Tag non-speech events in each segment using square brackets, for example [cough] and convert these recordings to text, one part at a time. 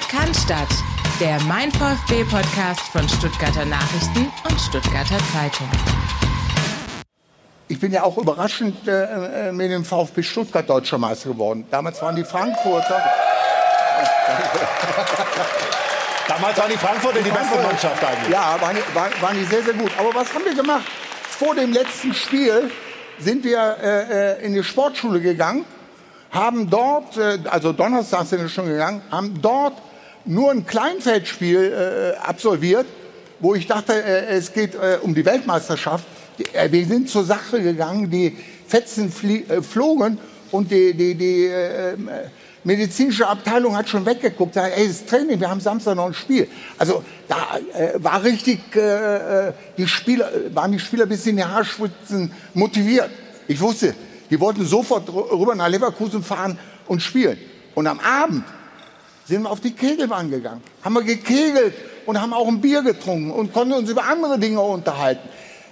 Podcast, der Mein VfB Podcast von Stuttgarter Nachrichten und Stuttgarter Zeitung. Ich bin ja auch überraschend äh, äh mit dem VfB Stuttgart deutscher Meister geworden. Damals waren die Frankfurter. [laughs] Damals waren die Frankfurter die beste Mannschaft eigentlich. Ja, waren, waren, waren die sehr, sehr gut. Aber was haben wir gemacht? Vor dem letzten Spiel sind wir äh, äh in die Sportschule gegangen haben dort, äh, also Donnerstag sind wir schon gegangen, haben dort nur ein Kleinfeldspiel äh, absolviert, wo ich dachte, äh, es geht um die Weltmeisterschaft. Wir sind zur Sache gegangen, die Fetzen flogen und die, die, die medizinische Abteilung hat schon weggeguckt, sagt, ey, das Training, wir haben Samstag noch ein Spiel. Also da äh, war richtig, äh, die Spieler, waren die Spieler bis in die Haarspitzen motiviert. Ich wusste, die wollten sofort rüber nach Leverkusen fahren und spielen. Und am Abend sind wir auf die Kegelbahn gegangen, haben wir gekegelt und haben auch ein Bier getrunken und konnten uns über andere Dinge unterhalten.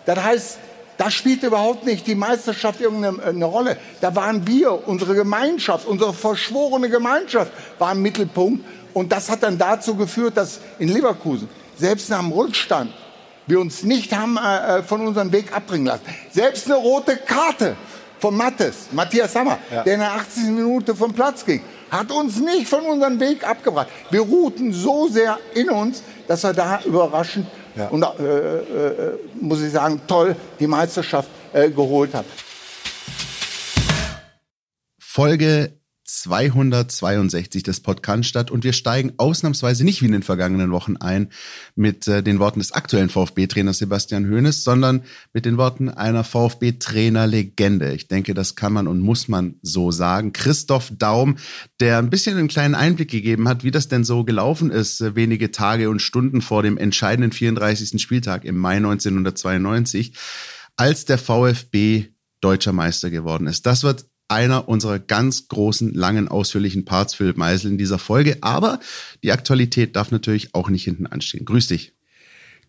Das heißt, da spielte überhaupt nicht die Meisterschaft irgendeine Rolle. Da waren wir, unsere Gemeinschaft, unsere verschworene Gemeinschaft war im Mittelpunkt. Und das hat dann dazu geführt, dass in Leverkusen, selbst nach dem Rückstand, wir uns nicht haben äh, von unserem Weg abbringen lassen. Selbst eine rote Karte von Mattes, Matthias Sammer, ja. der in der 80. Minute vom Platz ging, hat uns nicht von unserem Weg abgebracht. Wir ruhten so sehr in uns, dass er da überraschend ja. und äh, äh, muss ich sagen toll die Meisterschaft äh, geholt hat. Folge 262 des Podcasts statt und wir steigen ausnahmsweise nicht wie in den vergangenen Wochen ein mit äh, den Worten des aktuellen VfB-Trainers Sebastian Hoeneß, sondern mit den Worten einer VfB-Trainer-Legende. Ich denke, das kann man und muss man so sagen. Christoph Daum, der ein bisschen einen kleinen Einblick gegeben hat, wie das denn so gelaufen ist, äh, wenige Tage und Stunden vor dem entscheidenden 34. Spieltag im Mai 1992, als der VfB deutscher Meister geworden ist. Das wird einer unserer ganz großen, langen, ausführlichen Parts Philipp Meisel in dieser Folge. Aber die Aktualität darf natürlich auch nicht hinten anstehen. Grüß dich.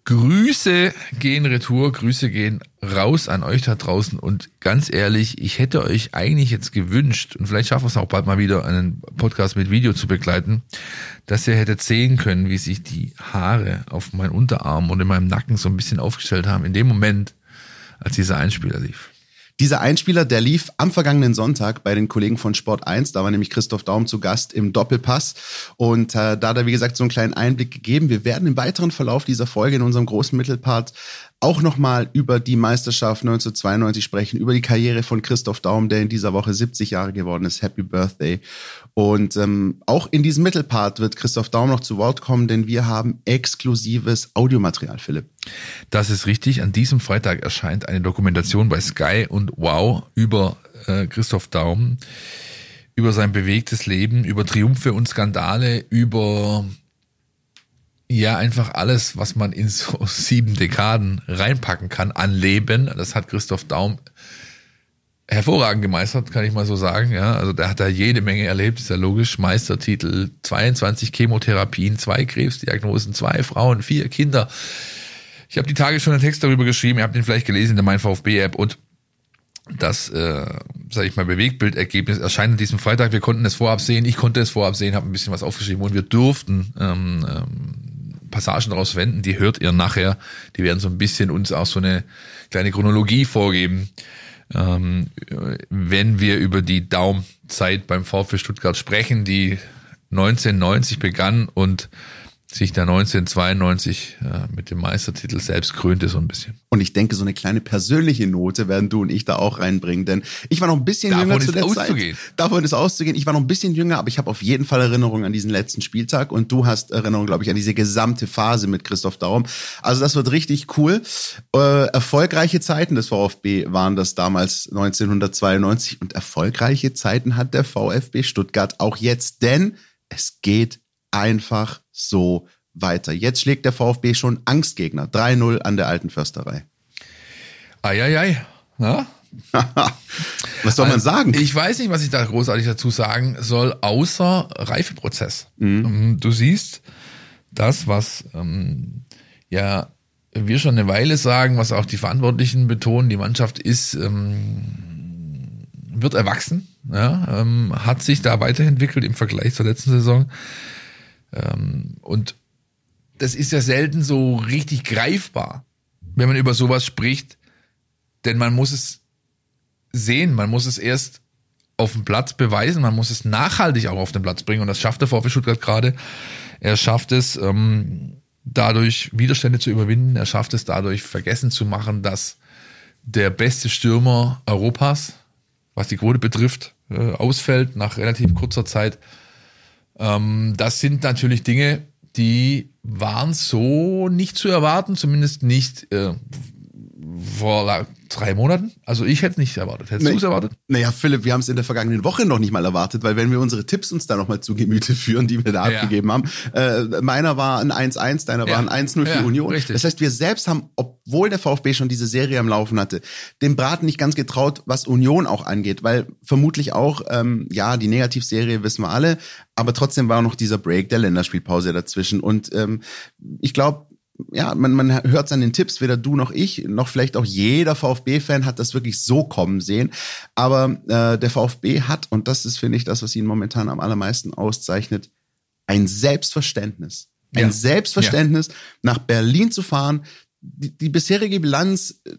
Grüße gehen retour, Grüße gehen raus an euch da draußen und ganz ehrlich, ich hätte euch eigentlich jetzt gewünscht und vielleicht schaffen wir es auch bald mal wieder einen Podcast mit Video zu begleiten, dass ihr hättet sehen können, wie sich die Haare auf meinen Unterarm und in meinem Nacken so ein bisschen aufgestellt haben in dem Moment, als dieser Einspieler lief. Dieser Einspieler, der lief am vergangenen Sonntag bei den Kollegen von Sport 1. Da war nämlich Christoph Daum zu Gast im Doppelpass. Und äh, da hat er, wie gesagt, so einen kleinen Einblick gegeben. Wir werden im weiteren Verlauf dieser Folge in unserem großen Mittelpart auch nochmal über die Meisterschaft 1992 sprechen, über die Karriere von Christoph Daum, der in dieser Woche 70 Jahre geworden ist. Happy Birthday. Und ähm, auch in diesem Mittelpart wird Christoph Daum noch zu Wort kommen, denn wir haben exklusives Audiomaterial, Philipp. Das ist richtig. An diesem Freitag erscheint eine Dokumentation bei Sky und Wow über äh, Christoph Daum, über sein bewegtes Leben, über Triumphe und Skandale, über ja, einfach alles, was man in so [laughs] sieben Dekaden reinpacken kann an Leben. Das hat Christoph Daum hervorragend gemeistert, kann ich mal so sagen. Ja, also der hat da jede Menge erlebt, ist ja logisch. Meistertitel, 22 Chemotherapien, zwei Krebsdiagnosen, zwei Frauen, vier Kinder. Ich habe die Tage schon einen Text darüber geschrieben, ihr habt ihn vielleicht gelesen in der Mein VfB-App und das, äh, sage ich mal, Bewegtbildergebnis erscheint an diesem Freitag. Wir konnten es vorab sehen, ich konnte es vorab sehen, habe ein bisschen was aufgeschrieben und wir durften ähm, ähm, Passagen daraus wenden, die hört ihr nachher. Die werden so ein bisschen uns auch so eine kleine Chronologie vorgeben, ähm, wenn wir über die Daumzeit beim VfB Stuttgart sprechen, die 1990 begann und sich da 1992 äh, mit dem Meistertitel selbst krönte so ein bisschen. Und ich denke, so eine kleine persönliche Note werden du und ich da auch reinbringen, denn ich war noch ein bisschen Davon jünger zu der auszugehen. Zeit. Davon ist auszugehen. Ich war noch ein bisschen jünger, aber ich habe auf jeden Fall Erinnerungen an diesen letzten Spieltag und du hast Erinnerungen, glaube ich, an diese gesamte Phase mit Christoph Daum. Also das wird richtig cool. Äh, erfolgreiche Zeiten des VfB waren das damals 1992 und erfolgreiche Zeiten hat der VfB Stuttgart auch jetzt, denn es geht einfach so weiter. Jetzt schlägt der VfB schon Angstgegner. 3-0 an der alten Försterei. Eieiei. Ja? [laughs] was soll man also, sagen? Ich weiß nicht, was ich da großartig dazu sagen soll, außer Reifeprozess. Mhm. Ähm, du siehst das, was ähm, ja wir schon eine Weile sagen, was auch die Verantwortlichen betonen, die Mannschaft ist, ähm, wird erwachsen, ja, ähm, hat sich da weiterentwickelt im Vergleich zur letzten Saison Ähm, und das ist ja selten so richtig greifbar, wenn man über sowas spricht, denn man muss es sehen, man muss es erst auf dem Platz beweisen, man muss es nachhaltig auch auf den Platz bringen und das schafft der VfB Stuttgart gerade. Er schafft es ähm, dadurch Widerstände zu überwinden, er schafft es dadurch vergessen zu machen, dass der beste Stürmer Europas, was die Quote betrifft, äh, ausfällt nach relativ kurzer Zeit. Ähm, das sind natürlich Dinge, die waren so nicht zu erwarten, zumindest nicht äh, vor drei Monaten. Also ich hätte es nicht erwartet. Hättest Nee. du es erwartet? Naja, Philipp, wir haben es in der vergangenen Woche noch nicht mal erwartet, weil wenn wir unsere Tipps uns da nochmal zu Gemüte [laughs] führen, die wir da Ja. abgegeben haben, äh, meiner war ein 1-1, deiner Ja. war ein 1-0 für Ja, Union. richtig. Das heißt, wir selbst haben, obwohl der VfB schon diese Serie am Laufen hatte, dem Braten nicht ganz getraut, was Union auch angeht, weil vermutlich auch, ähm, ja, die Negativserie wissen wir alle, aber trotzdem war noch dieser Break der Länderspielpause dazwischen und ähm, ich glaube, ja, man, man hört es an den Tipps, weder du noch ich, noch vielleicht auch jeder VfB-Fan hat das wirklich so kommen sehen. Aber äh, der VfB hat, und das ist, finde ich, das, was ihn momentan am allermeisten auszeichnet, ein Selbstverständnis. Ein Ja. Selbstverständnis, nach Berlin zu fahren, die, die bisherige Bilanz äh,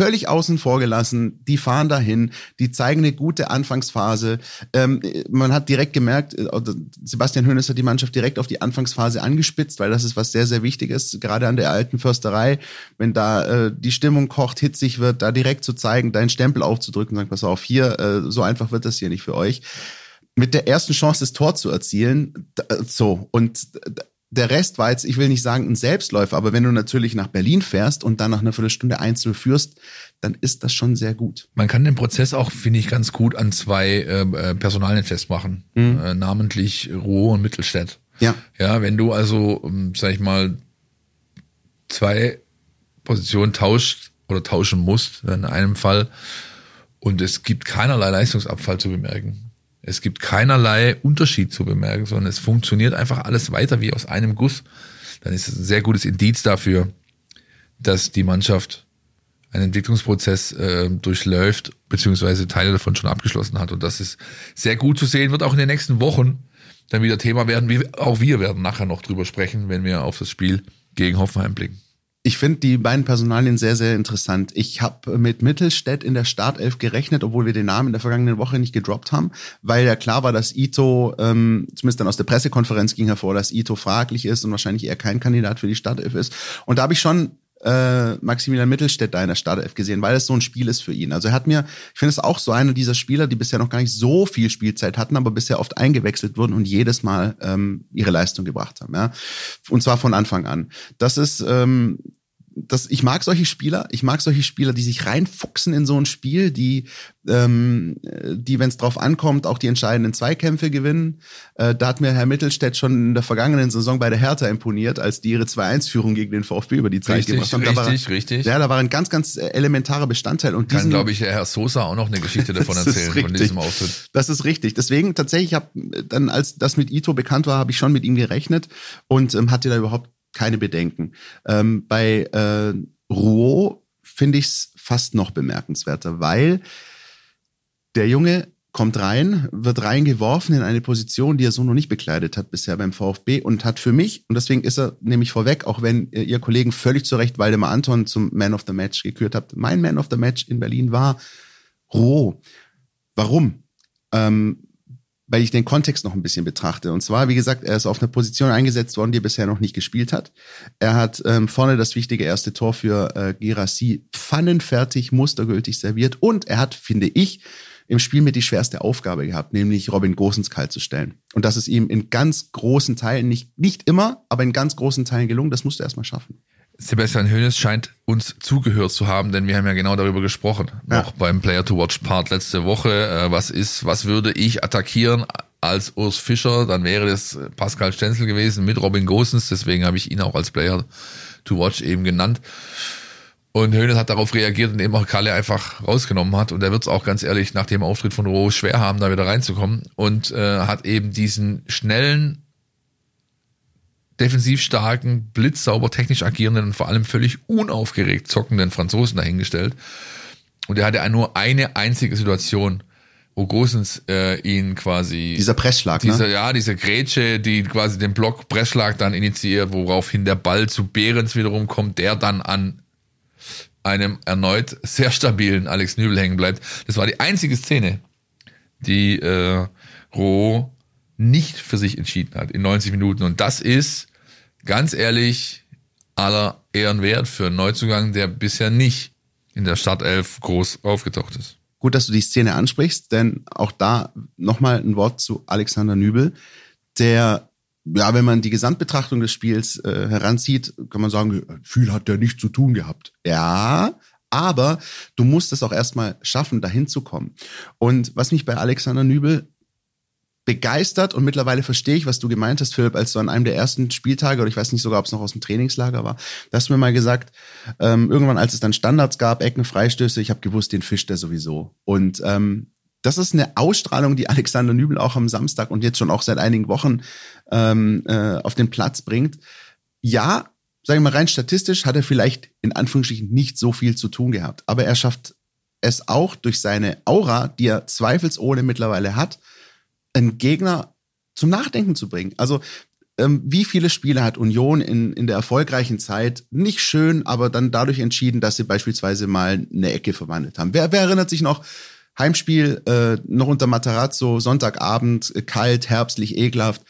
völlig außen vor gelassen. Die fahren dahin, die zeigen eine gute Anfangsphase. Ähm, man hat direkt gemerkt, äh, oder Sebastian Hoeneß hat die Mannschaft direkt auf die Anfangsphase angespitzt, weil das ist was sehr, sehr Wichtiges, gerade an der alten Försterei, wenn da äh, die Stimmung kocht, hitzig wird, da direkt zu zeigen, deinen Stempel aufzudrücken, sagen, pass auf, hier, äh, so einfach wird das hier nicht für euch. Mit der ersten Chance, das Tor zu erzielen, äh, so, und der Rest war jetzt, ich will nicht sagen ein Selbstläufer, aber wenn du natürlich nach Berlin fährst und dann nach einer Viertelstunde einzeln führst, dann ist das schon sehr gut. Man kann den Prozess auch, finde ich, ganz gut an zwei äh, äh, Personalien festmachen, äh, namentlich Ruhr und Mittelstädt. Ja. Ja, wenn du also, ähm, sag ich mal, zwei Positionen tauscht oder tauschen musst, in einem Fall, und es gibt keinerlei Leistungsabfall zu bemerken. Es gibt keinerlei Unterschied zu bemerken, sondern es funktioniert einfach alles weiter wie aus einem Guss. Dann ist es ein sehr gutes Indiz dafür, dass die Mannschaft einen Entwicklungsprozess äh, durchläuft, beziehungsweise Teile davon schon abgeschlossen hat. Und das ist sehr gut zu sehen, wird auch in den nächsten Wochen dann wieder Thema werden. Wir, auch wir werden nachher noch drüber sprechen, wenn wir auf das Spiel gegen Hoffenheim blicken. Ich finde die beiden Personalien sehr, sehr interessant. Ich habe mit Mittelstädt in der Startelf gerechnet, obwohl wir den Namen in der vergangenen Woche nicht gedroppt haben, weil ja klar war, dass Ito, ähm, zumindest dann aus der Pressekonferenz ging hervor, dass Ito fraglich ist und wahrscheinlich eher kein Kandidat für die Startelf ist. Und da habe ich schon äh, Maximilian Mittelstädt da in der Startelf gesehen, weil es so ein Spiel ist für ihn. Also er hat mir, ich finde es auch so einer dieser Spieler, die bisher noch gar nicht so viel Spielzeit hatten, aber bisher oft eingewechselt wurden und jedes Mal ähm, ihre Leistung gebracht haben. Ja? Und zwar von Anfang an. Das ist ähm, das, ich mag solche Spieler, ich mag solche Spieler, die sich reinfuchsen in so ein Spiel, die, ähm, die, wenn es drauf ankommt, auch die entscheidenden Zweikämpfe gewinnen. Äh, da hat mir Herr Mittelstädt schon in der vergangenen Saison bei der Hertha imponiert, als die ihre 2-1-Führung gegen den VfB über die Zeit Richtig, gemacht haben. Da war, richtig, richtig. Ja, da war ein ganz, ganz elementarer Bestandteil. Und Kann, diesen, glaube ich, Herr Sosa auch noch eine Geschichte [laughs] davon erzählen, von richtig. diesem Auftritt. Das ist richtig. Deswegen tatsächlich habe dann, als das mit Ito bekannt war, habe ich schon mit ihm gerechnet und ähm, hatte da überhaupt keine Bedenken. Ähm, bei äh, Rouault finde ich es fast noch bemerkenswerter, weil der Junge kommt rein, wird reingeworfen in eine Position, die er so noch nicht bekleidet hat bisher beim VfB und hat für mich, und deswegen ist er nämlich vorweg, auch wenn äh, ihr Kollegen völlig zu Recht Waldemar Anton zum Man of the Match gekürt habt, mein Man of the Match in Berlin war Rouault. Warum? Ähm, weil ich den Kontext noch ein bisschen betrachte. Und zwar, wie gesagt, er ist auf eine Position eingesetzt worden, die er bisher noch nicht gespielt hat. Er hat ähm, vorne das wichtige erste Tor für äh, Gerassi pfannenfertig, mustergültig serviert. Und er hat, finde ich, im Spiel mit die schwerste Aufgabe gehabt, nämlich Robin Gosens kalt zu stellen. Und das ist ihm in ganz großen Teilen, nicht, nicht immer, aber in ganz großen Teilen gelungen. Das musst du erstmal schaffen. Sebastian Hoeneß scheint uns zugehört zu haben, denn wir haben ja genau darüber gesprochen. Ja. Noch beim Player to Watch Part letzte Woche. Äh, was ist, was würde ich attackieren als Urs Fischer? Dann wäre das Pascal Stenzel gewesen mit Robin Gosens. Deswegen habe ich ihn auch als Player to Watch eben genannt. Und Hoeneß hat darauf reagiert, indem er Kalle einfach rausgenommen hat. Und er wird es auch ganz ehrlich nach dem Auftritt von Roh schwer haben, da wieder reinzukommen. Und äh, hat eben diesen schnellen, defensiv starken, blitzsauber technisch agierenden und vor allem völlig unaufgeregt zockenden Franzosen dahingestellt. Und er hatte nur eine einzige Situation, wo Großens äh, ihn quasi Dieser Pressschlag, dieser, ne? ja, diese Grätsche, die quasi den Block Pressschlag dann initiiert, woraufhin der Ball zu Behrens wiederum kommt, der dann an einem erneut sehr stabilen Alex Nübel hängen bleibt. Das war die einzige Szene, die äh, Roh nicht für sich entschieden hat in 90 Minuten. Und das ist, ganz ehrlich, aller Ehren wert für einen Neuzugang, der bisher nicht in der Startelf groß aufgetaucht ist. Gut, dass du die Szene ansprichst, denn auch da nochmal ein Wort zu Alexander Nübel, der, ja, wenn man die Gesamtbetrachtung des Spiels äh, heranzieht, kann man sagen, viel hat der nicht zu tun gehabt. Ja, aber du musst es auch erstmal schaffen, dahin zu kommen. Und was mich bei Alexander Nübel begeistert und mittlerweile verstehe ich, was du gemeint hast, Philipp, als du an einem der ersten Spieltage, oder ich weiß nicht sogar, ob es noch aus dem Trainingslager war, da hast du mir mal gesagt, ähm, irgendwann, als es dann Standards gab, Ecken, Freistöße, ich habe gewusst, den fischt er sowieso. Und ähm, das ist eine Ausstrahlung, die Alexander Nübel auch am Samstag und jetzt schon auch seit einigen Wochen ähm, äh, auf den Platz bringt. Ja, sagen wir mal rein statistisch hat er vielleicht in Anführungsstrichen nicht so viel zu tun gehabt, aber er schafft es auch durch seine Aura, die er zweifelsohne mittlerweile hat, einen Gegner zum Nachdenken zu bringen. Also ähm, wie viele Spiele hat Union in, in der erfolgreichen Zeit nicht schön, aber dann dadurch entschieden, dass sie beispielsweise mal eine Ecke verwandelt haben. Wer, wer erinnert sich noch? Heimspiel äh, noch unter Matarazzo, Sonntagabend, äh, kalt, herbstlich, ekelhaft.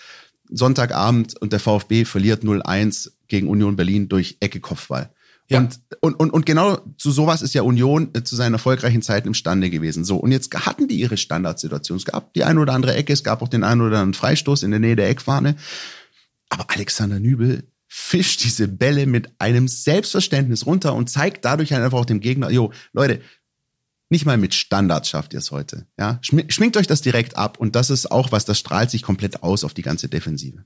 Sonntagabend und der VfB verliert 0-1 gegen Union Berlin durch Ecke Kopfball. Ja. Und, und, und, und genau zu sowas ist ja Union äh, zu seinen erfolgreichen Zeiten imstande gewesen. So, und jetzt hatten die ihre Standardsituation. Es gab die eine oder andere Ecke, es gab auch den einen oder anderen Freistoß in der Nähe der Eckfahne. Aber Alexander Nübel fischt diese Bälle mit einem Selbstverständnis runter und zeigt dadurch halt einfach auch dem Gegner, jo, Leute, nicht mal mit Standards schafft ihr es heute. Ja, Schmi- schminkt euch das direkt ab und das ist auch was, das strahlt sich komplett aus auf die ganze Defensive.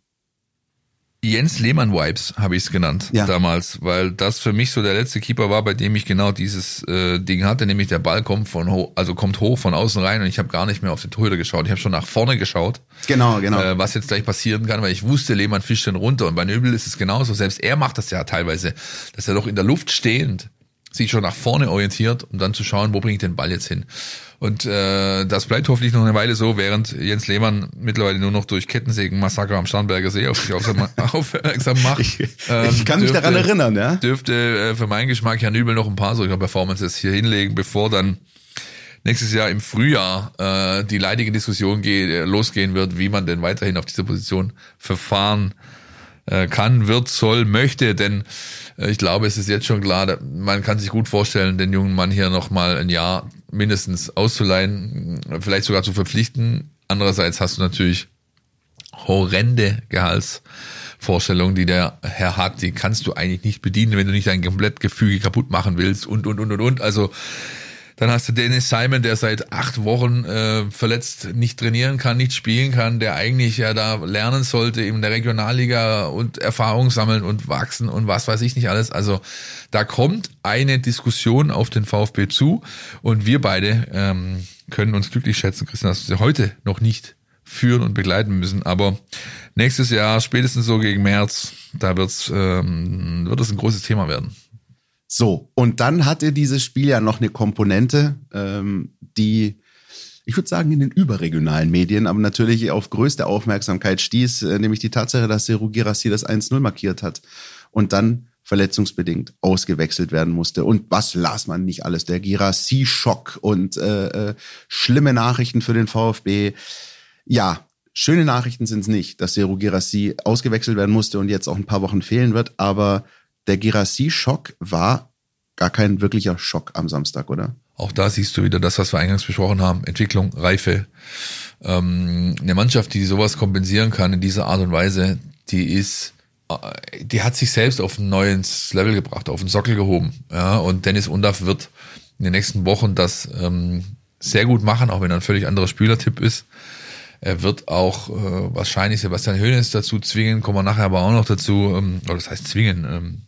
Jens Lehmann-Vibes habe ich es genannt Ja. damals, weil das für mich so der letzte Keeper war, bei dem ich genau dieses äh, Ding hatte, nämlich der Ball kommt von ho also kommt hoch von außen rein und ich habe gar nicht mehr auf den Torhüter geschaut. Ich habe schon nach vorne geschaut, Genau, genau. äh, was jetzt gleich passieren kann, weil ich wusste, Lehmann fischt den runter und bei Nöbel ist es genauso. Selbst er macht das ja teilweise, dass er doch in der Luft stehend sich schon nach vorne orientiert, um dann zu schauen, wo bringe ich den Ball jetzt hin. Und äh, das bleibt hoffentlich noch eine Weile so, während Jens Lehmann mittlerweile nur noch durch Kettensägen-Massaker am Starnberger See auf sich [laughs] aufmerksam macht. ich, Ähm, ich kann mich dürfte- daran erinnern, ja. Dürfte äh, für meinen Geschmack Herrn Nübel noch ein paar solcher Performances hier hinlegen, bevor dann nächstes Jahr im Frühjahr äh, die leidige Diskussion geht, äh, losgehen wird, wie man denn weiterhin auf dieser Position verfahren äh, kann, wird, soll, möchte, denn ich glaube, es ist jetzt schon klar, man kann sich gut vorstellen, den jungen Mann hier nochmal ein Jahr mindestens auszuleihen, äh, vielleicht sogar zu verpflichten. Andererseits hast du natürlich horrende Gehaltsvorstellungen, die der Herr hat, die kannst du eigentlich nicht bedienen, wenn du nicht dein Komplettgefüge kaputt machen willst und, und, und, und, und. Also, dann hast du Dennis Simon, der seit acht Wochen äh, verletzt nicht trainieren kann, nicht spielen kann, der eigentlich ja da lernen sollte in der Regionalliga und Erfahrung sammeln und wachsen und was weiß ich nicht alles. Also da kommt eine Diskussion auf den VfB zu und wir beide ähm, können uns glücklich schätzen, Christian, dass wir heute noch nicht führen und begleiten müssen. Aber nächstes Jahr, spätestens so gegen März, da wird's, ähm, wird es ein großes Thema werden. So, und dann hatte dieses Spiel ja noch eine Komponente, ähm, die, ich würde sagen, in den überregionalen Medien, aber natürlich auf größte Aufmerksamkeit stieß, äh, nämlich die Tatsache, dass Seru Girassi das 1-0 markiert hat und dann verletzungsbedingt ausgewechselt werden musste. Und was las man nicht alles? Der Girassi-Schock und äh, äh, schlimme Nachrichten für den VfB. Ja, schöne Nachrichten sind es nicht, dass Seru Girassi ausgewechselt werden musste und jetzt auch ein paar Wochen fehlen wird, aber der Girassi-Schock war gar kein wirklicher Schock am Samstag, oder? Auch da siehst du wieder das, was wir eingangs besprochen haben. Entwicklung, Reife. Ähm, eine Mannschaft, die sowas kompensieren kann in dieser Art und Weise, die ist, äh, die hat sich selbst auf ein neues Level gebracht, auf den Sockel gehoben. Ja, und Dennis Undaff wird in den nächsten Wochen das ähm, sehr gut machen, auch wenn er ein völlig anderer Spielertipp ist. Er wird auch äh, wahrscheinlich Sebastian Hoeneß dazu zwingen, kommen wir nachher aber auch noch dazu, ähm, oder das heißt zwingen, ähm,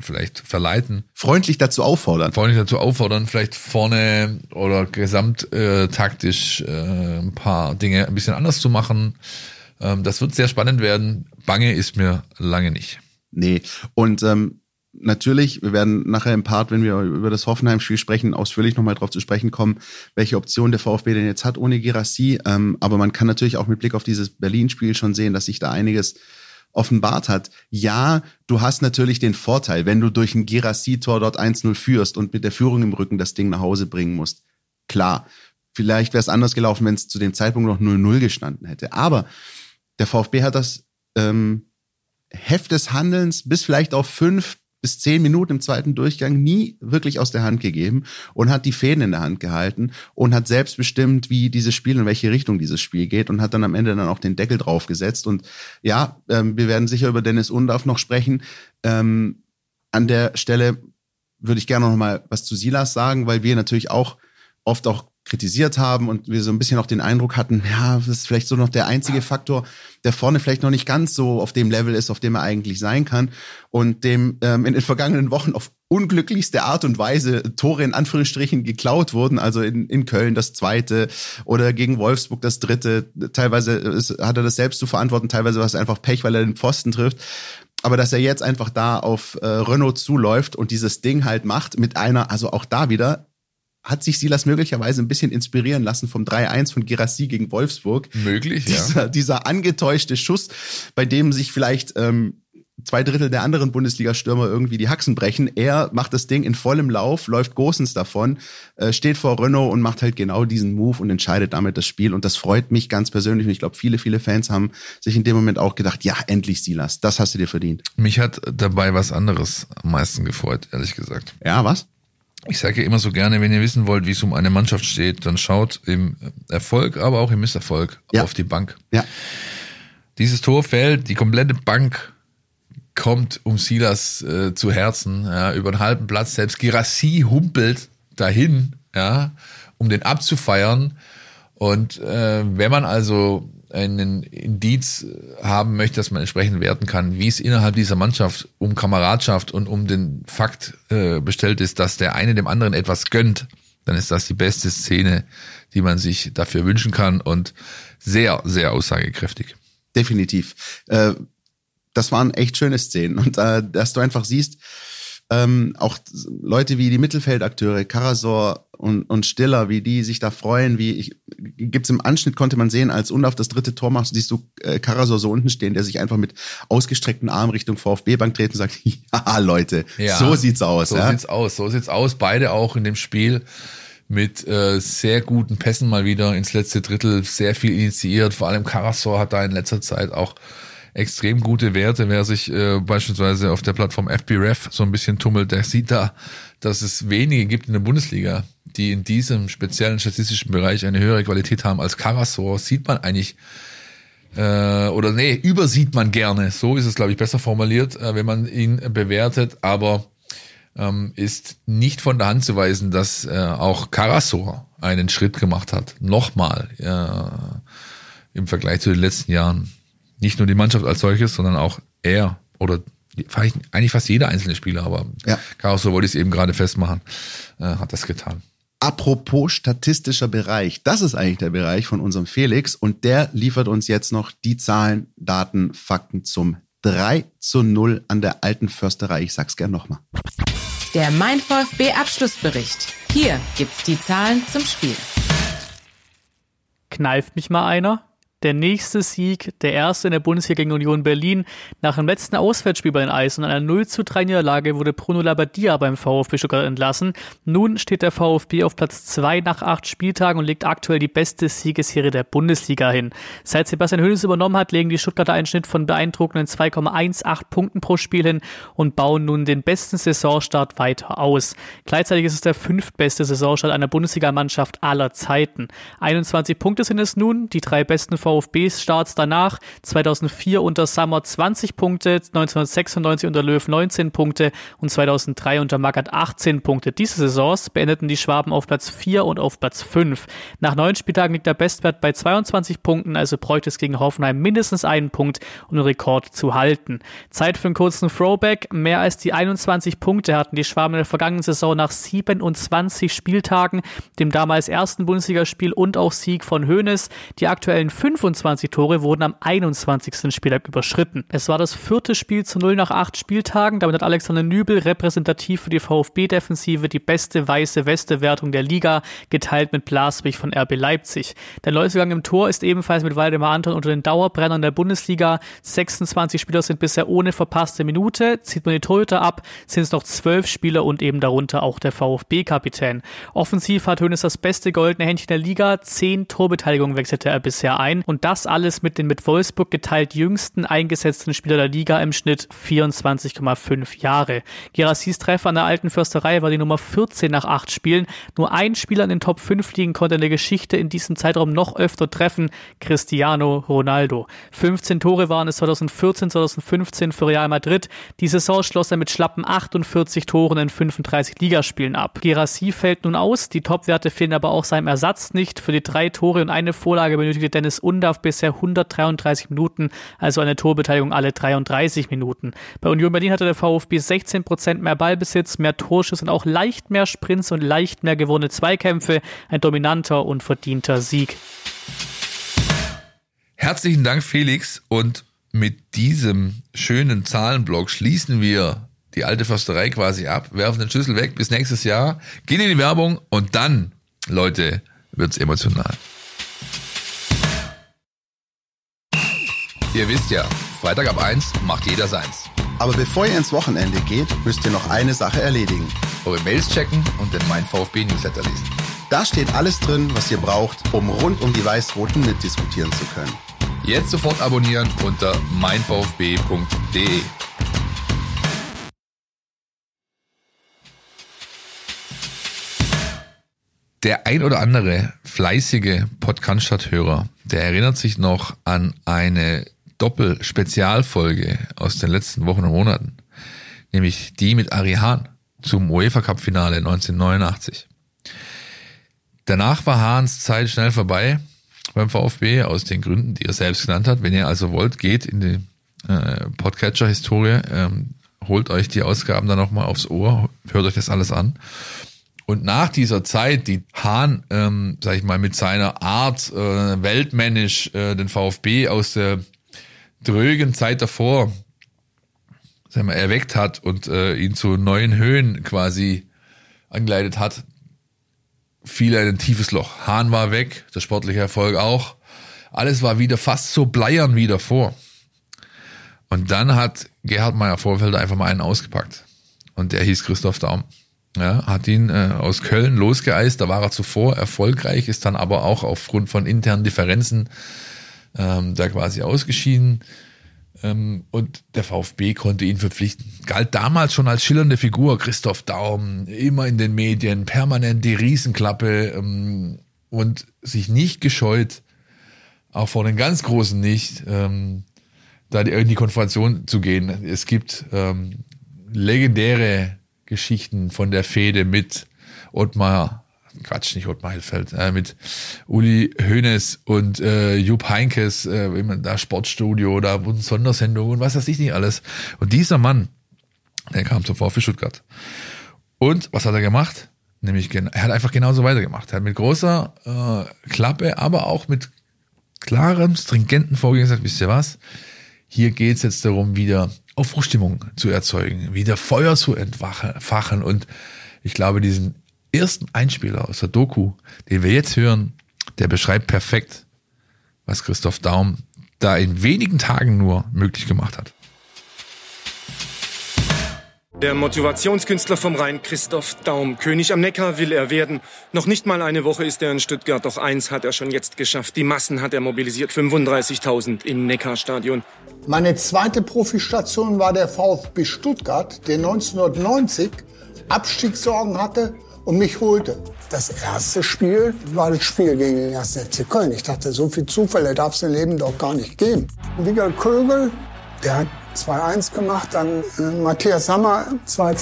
vielleicht verleiten, Freundlich dazu auffordern. freundlich dazu auffordern, vielleicht vorne oder gesamt äh, äh, ein paar Dinge ein bisschen anders zu machen. Ähm, das wird sehr spannend werden. Bange ist mir lange nicht. Nee. Und ähm, natürlich, wir werden nachher im Part, wenn wir über das Hoffenheim-Spiel sprechen, ausführlich nochmal drauf zu sprechen kommen, welche Option der VfB denn jetzt hat ohne Girassi. Ähm, aber man kann natürlich auch mit Blick auf dieses Berlin-Spiel schon sehen, dass sich da einiges offenbart hat. Ja, du hast natürlich den Vorteil, wenn du durch ein Girassi-Tor dort 1-0 führst und mit der Führung im Rücken das Ding nach Hause bringen musst. Klar, vielleicht wäre es anders gelaufen, wenn es zu dem Zeitpunkt noch 0-0 gestanden hätte. Aber der VfB hat das ähm, Heft des Handelns bis vielleicht auf fünf bis zehn Minuten im zweiten Durchgang nie wirklich aus der Hand gegeben und hat die Fäden in der Hand gehalten und hat selbst bestimmt, wie dieses Spiel, in welche Richtung dieses Spiel geht und hat dann am Ende dann auch den Deckel draufgesetzt. Und ja, ähm, wir werden sicher über Dennis Undorf noch sprechen. Ähm, an der Stelle würde ich gerne noch mal was zu Silas sagen, weil wir natürlich auch oft auch kritisiert haben und wir so ein bisschen auch den Eindruck hatten, ja, das ist vielleicht so noch der einzige Faktor, der vorne vielleicht noch nicht ganz so auf dem Level ist, auf dem er eigentlich sein kann und dem ähm, in den vergangenen Wochen auf unglücklichste Art und Weise Tore in Anführungsstrichen geklaut wurden, also in, in Köln das zweite oder gegen Wolfsburg das dritte. Teilweise ist, hat er das selbst zu verantworten, teilweise war es einfach Pech, weil er den Pfosten trifft. Aber dass er jetzt einfach da auf äh, Renault zuläuft und dieses Ding halt macht mit einer, also auch da wieder, hat sich Silas möglicherweise ein bisschen inspirieren lassen vom 3-1 von Girassi gegen Wolfsburg. Möglich, dieser, ja. Dieser angetäuschte Schuss, bei dem sich vielleicht ähm, zwei Drittel der anderen Bundesliga-Stürmer irgendwie die Haxen brechen. Er macht das Ding in vollem Lauf, läuft Gosens davon, äh, steht vor Renault und macht halt genau diesen Move und entscheidet damit das Spiel. Und das freut mich ganz persönlich. Und ich glaube, viele, viele Fans haben sich in dem Moment auch gedacht, ja, endlich Silas, das hast du dir verdient. Mich hat dabei was anderes am meisten gefreut, ehrlich gesagt. Ja, was? Ich sage ja immer so gerne, wenn ihr wissen wollt, wie es um eine Mannschaft steht, dann schaut im Erfolg, aber auch im Misserfolg Ja. auf die Bank. Ja. Dieses Tor fällt, die komplette Bank kommt um Silas äh, zu Herzen, ja, über den halben Platz. Selbst Girassi humpelt dahin, ja, um den abzufeiern. Und äh, wenn man also einen Indiz haben möchte, dass man entsprechend werten kann, wie es innerhalb dieser Mannschaft um Kameradschaft und um den Fakt äh, bestellt ist, dass der eine dem anderen etwas gönnt, dann ist das die beste Szene, die man sich dafür wünschen kann und sehr, sehr aussagekräftig. definitiv. Äh, das waren echt schöne Szenen. Und äh, dass du einfach siehst, ähm, auch Leute wie die Mittelfeldakteure, Karasor und, und Stiller, wie die sich da freuen, wie ich, gibt's im Anschnitt konnte man sehen, als Undorf das dritte Tor macht, siehst du äh, Karasor so unten stehen, der sich einfach mit ausgestreckten Armen Richtung VfB-Bank dreht und sagt, [laughs] ja Leute, so sieht's aus. So ja? sieht's aus. So sieht's aus. Beide auch in dem Spiel mit äh, sehr guten Pässen mal wieder ins letzte Drittel, sehr viel initiiert. Vor allem Karasor hat da in letzter Zeit auch extrem gute Werte. Wer sich äh, beispielsweise auf der Plattform FBref so ein bisschen tummelt, der sieht da, dass es wenige gibt in der Bundesliga, die in diesem speziellen statistischen Bereich eine höhere Qualität haben als Karasor. Sieht man eigentlich äh, oder nee, übersieht man gerne. So ist es, glaube ich, besser formuliert, äh, wenn man ihn bewertet. Aber ähm, ist nicht von der Hand zu weisen, dass äh, auch Karasor einen Schritt gemacht hat. Nochmal äh, im Vergleich zu den letzten Jahren. Nicht nur die Mannschaft als solches, sondern auch er oder eigentlich fast jeder einzelne Spieler, aber Ja. Karasor wollte ich es eben gerade festmachen, äh, hat das getan. Apropos statistischer Bereich, das ist eigentlich der Bereich von unserem Felix und der liefert uns jetzt noch die Zahlen, Daten, Fakten zum 3 zu 0 an der alten Försterei. Ich sag's gern nochmal. Der Mein VfB Abschlussbericht. Hier gibt's die Zahlen zum Spiel. Kneift mich mal einer? Der nächste Sieg, der erste in der Bundesliga gegen Union Berlin. Nach dem letzten Auswärtsspiel bei den Eisen und einer 0 zu 3 Niederlage wurde Bruno Labbadia beim VfB Stuttgart entlassen. Nun steht der VfB auf Platz 2 nach acht Spieltagen und legt aktuell die beste Siegesserie der Bundesliga hin. Seit Sebastian Hönes übernommen hat, legen die Stuttgarter einen Schnitt von beeindruckenden 2,18 Punkten pro Spiel hin und bauen nun den besten Saisonstart weiter aus. Gleichzeitig ist es der fünftbeste Saisonstart einer Bundesligamannschaft aller Zeiten. 21 Punkte sind es nun, die drei besten VfB-Starts danach. 2004 unter Sammer 20 Punkte, 1996 unter Löw 19 Punkte und 2003 unter Magath 18 Punkte. Diese Saisons beendeten die Schwaben auf Platz 4 und auf Platz 5. Nach neun Spieltagen liegt der Bestwert bei 22 Punkten, also bräuchte es gegen Hoffenheim mindestens einen Punkt, um den Rekord zu halten. Zeit für einen kurzen Throwback. Mehr als die 21 Punkte hatten die Schwaben in der vergangenen Saison nach 27 Spieltagen, dem damals ersten Bundesligaspiel und auch Sieg von Hoeneß. Die aktuellen fünf 25 Tore wurden am 21. Spieltag überschritten. Es war das vierte Spiel zu Null nach acht Spieltagen. Damit hat Alexander Nübel repräsentativ für die VfB-Defensive die beste weiße Weste-Wertung der Liga, geteilt mit Blaswig von RB Leipzig. Der Neuzugang im Tor ist ebenfalls mit Waldemar Anton unter den Dauerbrennern der Bundesliga. 26 Spieler sind bisher ohne verpasste Minute. Zieht man die Torhüter ab, sind es noch zwölf Spieler und eben darunter auch der VfB-Kapitän. Offensiv hat Hönes das beste goldene Händchen der Liga. Zehn Torbeteiligungen wechselte er bisher ein. Und das alles mit den mit Wolfsburg geteilt jüngsten eingesetzten Spieler der Liga im Schnitt 24,5 Jahre. Gerassis Treffer an der alten Försterei war die Nummer 14 nach acht Spielen. Nur ein Spieler in den Top 5 liegen konnte in der Geschichte in diesem Zeitraum noch öfter treffen. Cristiano Ronaldo. 15 Tore waren es 2014, 2015 für Real Madrid. Die Saison schloss er mit schlappen 48 Toren in 35 Ligaspielen ab. Gerassi fällt nun aus. Die Topwerte fehlen aber auch seinem Ersatz nicht. Für die drei Tore und eine Vorlage benötigte Dennis Undaff bisher 133 Minuten, also eine Torbeteiligung alle 33 Minuten. Bei Union Berlin hatte der VfB 16 Prozent mehr Ballbesitz, mehr Torschuss und auch leicht mehr Sprints und leicht mehr gewonnene Zweikämpfe. Ein dominanter und verdienter Sieg. Herzlichen Dank, Felix. Und mit diesem schönen Zahlenblock schließen wir die alte Försterei quasi ab, werfen den Schlüssel weg bis nächstes Jahr, gehen in die Werbung und dann, Leute, wird's emotional. Ihr wisst ja, Freitag ab 1 macht jeder seins. Aber bevor ihr ins Wochenende geht, müsst ihr noch eine Sache erledigen. Eure Mails checken und den Mein VfB Newsletter lesen. Da steht alles drin, was ihr braucht, um rund um die Weiß-Roten mitdiskutieren zu können. Jetzt sofort abonnieren unter meinvfb.de. Der ein oder andere fleißige Podcast-Hörer, der erinnert sich noch an eine Doppel-Spezialfolge aus den letzten Wochen und Monaten, nämlich die mit Ari Hahn zum UEFA Cup Finale 1989. Danach war Hahns Zeit schnell vorbei beim VfB aus den Gründen, die er selbst genannt hat. Wenn ihr also wollt, geht in die äh, Podcatcher-Historie, ähm, holt euch die Ausgaben dann nochmal aufs Ohr, hört euch das alles an. Und nach dieser Zeit, die Hahn, ähm, sag ich mal, mit seiner Art äh, weltmännisch äh, den VfB aus der drögen Zeit davor sag mal, erweckt hat und äh, ihn zu neuen Höhen quasi angeleitet hat, fiel er in ein tiefes Loch. Hahn war weg, der sportliche Erfolg auch. Alles war wieder fast so bleiern wie davor. Und dann hat Gerhard Meyer Vorfelder einfach mal einen ausgepackt. Und der hieß Christoph Daum. Ja, hat ihn äh, aus Köln losgeeist, da war er zuvor erfolgreich, ist dann aber auch aufgrund von internen Differenzen ähm, da quasi ausgeschieden. Ähm, und der VfB konnte ihn verpflichten. Galt damals schon als schillernde Figur, Christoph Daum, immer in den Medien, permanent die Riesenklappe ähm, und sich nicht gescheut, auch vor den ganz Großen nicht, ähm, da die, in die Konfrontation zu gehen. Es gibt ähm, legendäre Geschichten von der Fehde mit Ottmar, Quatsch, nicht Ottmar Hillfeld, äh, mit Uli Hoeneß und äh, Jupp Heinkes, äh, da Sportstudio, da wurden Sondersendungen und was weiß ich nicht alles. Und dieser Mann, der kam zum VfB Stuttgart. Und was hat er gemacht? Nämlich, er hat einfach genauso weitergemacht. Er hat mit großer äh, Klappe, aber auch mit klarem, stringenten Vorgehen gesagt, wisst ihr was? Hier geht's jetzt darum, wieder Aufbruchstimmung zu erzeugen, wieder Feuer zu entfachen. Und ich glaube, diesen ersten Einspieler aus der Doku, den wir jetzt hören, der beschreibt perfekt, was Christoph Daum da in wenigen Tagen nur möglich gemacht hat. Der Motivationskünstler vom Rhein, Christoph Daum. König am Neckar will er werden. Noch nicht mal eine Woche ist er in Stuttgart, doch eins hat er schon jetzt geschafft. Die Massen hat er mobilisiert, 35.000 im Neckarstadion. Meine zweite Profistation war der VfB Stuttgart, der 1990 Abstiegssorgen hatte und mich holte. Das erste Spiel war das Spiel gegen den 1. FC Köln. Ich dachte, so viel Zufälle darf es im Leben doch gar nicht geben. Wigger Kögel, der hat 2-1 gemacht, dann äh, Matthias Sammer 2-2.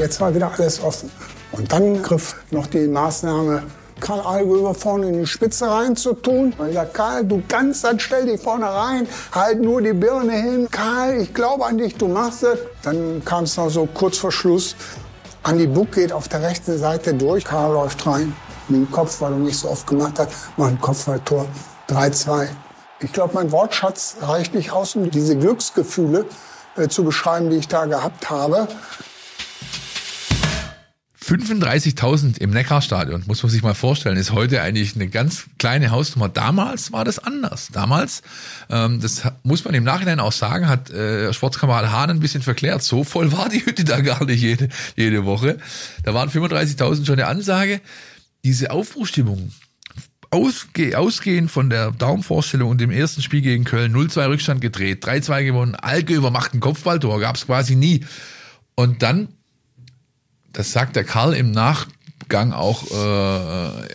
Jetzt war wieder alles offen. Und dann griff noch die Maßnahme, Karl Allgöber vorne in die Spitze rein zu tun. Und ich sagte, Karl, du kannst das, stell dich vorne rein, halt nur die Birne hin. Karl, ich glaube an dich, du machst es. Dann kam es noch so kurz vor Schluss. Andi Buck geht auf der rechten Seite durch, Karl läuft rein, mit dem Kopf, weil er nicht so oft gemacht hat, macht ein Kopfballtor 3-2. Ich glaube, mein Wortschatz reicht nicht aus, um diese Glücksgefühle äh, zu beschreiben, die ich da gehabt habe. 35.000 im Neckarstadion, muss man sich mal vorstellen, ist heute eigentlich eine ganz kleine Hausnummer. Damals war das anders. Damals, ähm, das muss man im Nachhinein auch sagen, hat äh, Sportkamerad Hahn ein bisschen verklärt. So voll war die Hütte da gar nicht jede, jede Woche. Da waren 35.000 schon eine Ansage. Diese Aufbruchstimmung, ausge, ausgehend von der Daumenvorstellung und dem ersten Spiel gegen Köln, 0-2 Rückstand gedreht, 3-2 gewonnen, Alge übermacht ein Kopfballtor, gab es quasi nie. Und dann das sagt der Karl im Nachgang auch, äh,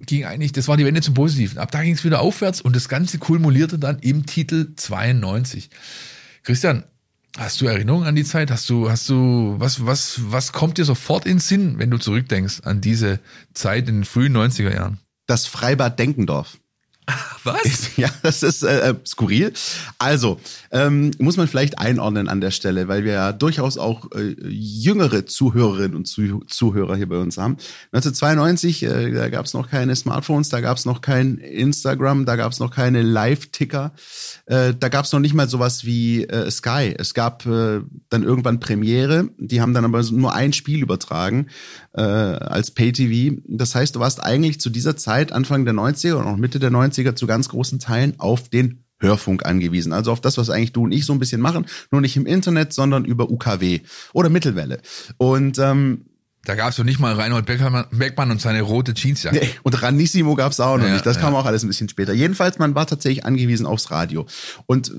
ging eigentlich, das war die Wende zum Positiven. Ab da ging es wieder aufwärts und das Ganze kulmulierte dann im Titel 92. Christian, hast du Erinnerungen an die Zeit? Hast du, hast du, was, was, was kommt dir sofort in Sinn, wenn du zurückdenkst an diese Zeit in den frühen 90er Jahren? Das Freibad Denkendorf. [laughs] Was? Ja, das ist äh, skurril. Also, ähm, muss man vielleicht einordnen an der Stelle, weil wir ja durchaus auch äh, jüngere Zuhörerinnen und Zuh Zuhörer hier bei uns haben. 1992, äh, da gab es noch keine Smartphones, da gab es noch kein Instagram, da gab es noch keine Live-Ticker, äh, da gab es noch nicht mal sowas wie äh, Sky. Es gab äh, dann irgendwann Premiere, die haben dann aber nur ein Spiel übertragen äh, als Pay-TV. Das heißt, du warst eigentlich zu dieser Zeit, Anfang der 90er und auch Mitte der 90er, zu ganz großen Teilen auf den Hörfunk angewiesen. Also auf das, was eigentlich du und ich so ein bisschen machen, nur nicht im Internet, sondern über UKW oder Mittelwelle. Und ähm, da gab es doch nicht mal Reinhold Beckmann, Beckmann und seine rote Jeansjacke. Nee, und Ranissimo gab es auch noch Ja, nicht. Das ja. kam auch alles ein bisschen später. Jedenfalls, man war tatsächlich angewiesen aufs Radio. Und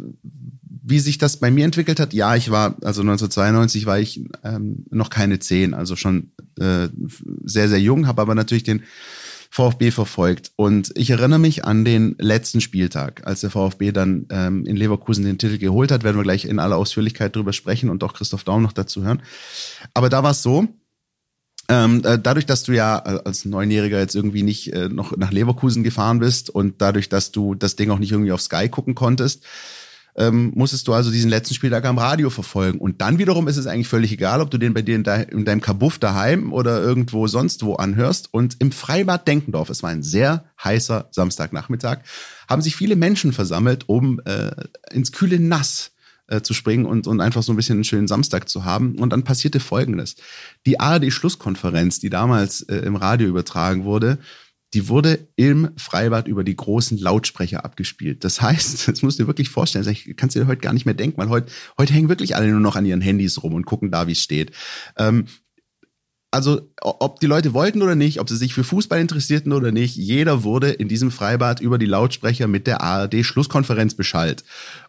wie sich das bei mir entwickelt hat, ja, ich war, also 1992 war ich ähm, noch keine zehn, also schon äh, sehr, sehr jung, habe aber natürlich den VfB verfolgt. Und ich erinnere mich an den letzten Spieltag, als der VfB dann ähm, in Leverkusen den Titel geholt hat. Werden wir gleich in aller Ausführlichkeit drüber sprechen und auch Christoph Daum noch dazu hören. Aber da war es so, ähm, äh, dadurch, dass du ja äh, als Neunjähriger jetzt irgendwie nicht äh, noch nach Leverkusen gefahren bist und dadurch, dass du das Ding auch nicht irgendwie auf Sky gucken konntest, ähm, musstest du also diesen letzten Spieltag am Radio verfolgen. Und dann wiederum ist es eigentlich völlig egal, ob du den bei dir in, de in deinem Kabuff daheim oder irgendwo sonst wo anhörst. Und im Freibad Denkendorf, es war ein sehr heißer Samstagnachmittag, haben sich viele Menschen versammelt, um äh, ins kühle Nass äh, zu springen und, und einfach so ein bisschen einen schönen Samstag zu haben. Und dann passierte Folgendes. Die ARD-Schlusskonferenz, die damals äh, im Radio übertragen wurde, die wurde im Freibad über die großen Lautsprecher abgespielt. Das heißt, [laughs] das musst du dir wirklich vorstellen, ich kann es dir heute gar nicht mehr denken, weil heute, heute hängen wirklich alle nur noch an ihren Handys rum und gucken da, wie es steht. Ähm, also ob die Leute wollten oder nicht, ob sie sich für Fußball interessierten oder nicht, jeder wurde in diesem Freibad über die Lautsprecher mit der ARD Schlusskonferenz beschallt.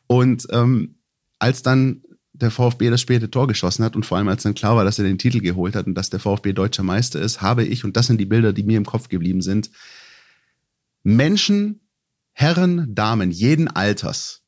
Und ähm, als dann der VfB das späte Tor geschossen hat und vor allem als dann klar war, dass er den Titel geholt hat und dass der VfB deutscher Meister ist, habe ich, und das sind die Bilder, die mir im Kopf geblieben sind, Menschen, Herren, Damen jeden Alters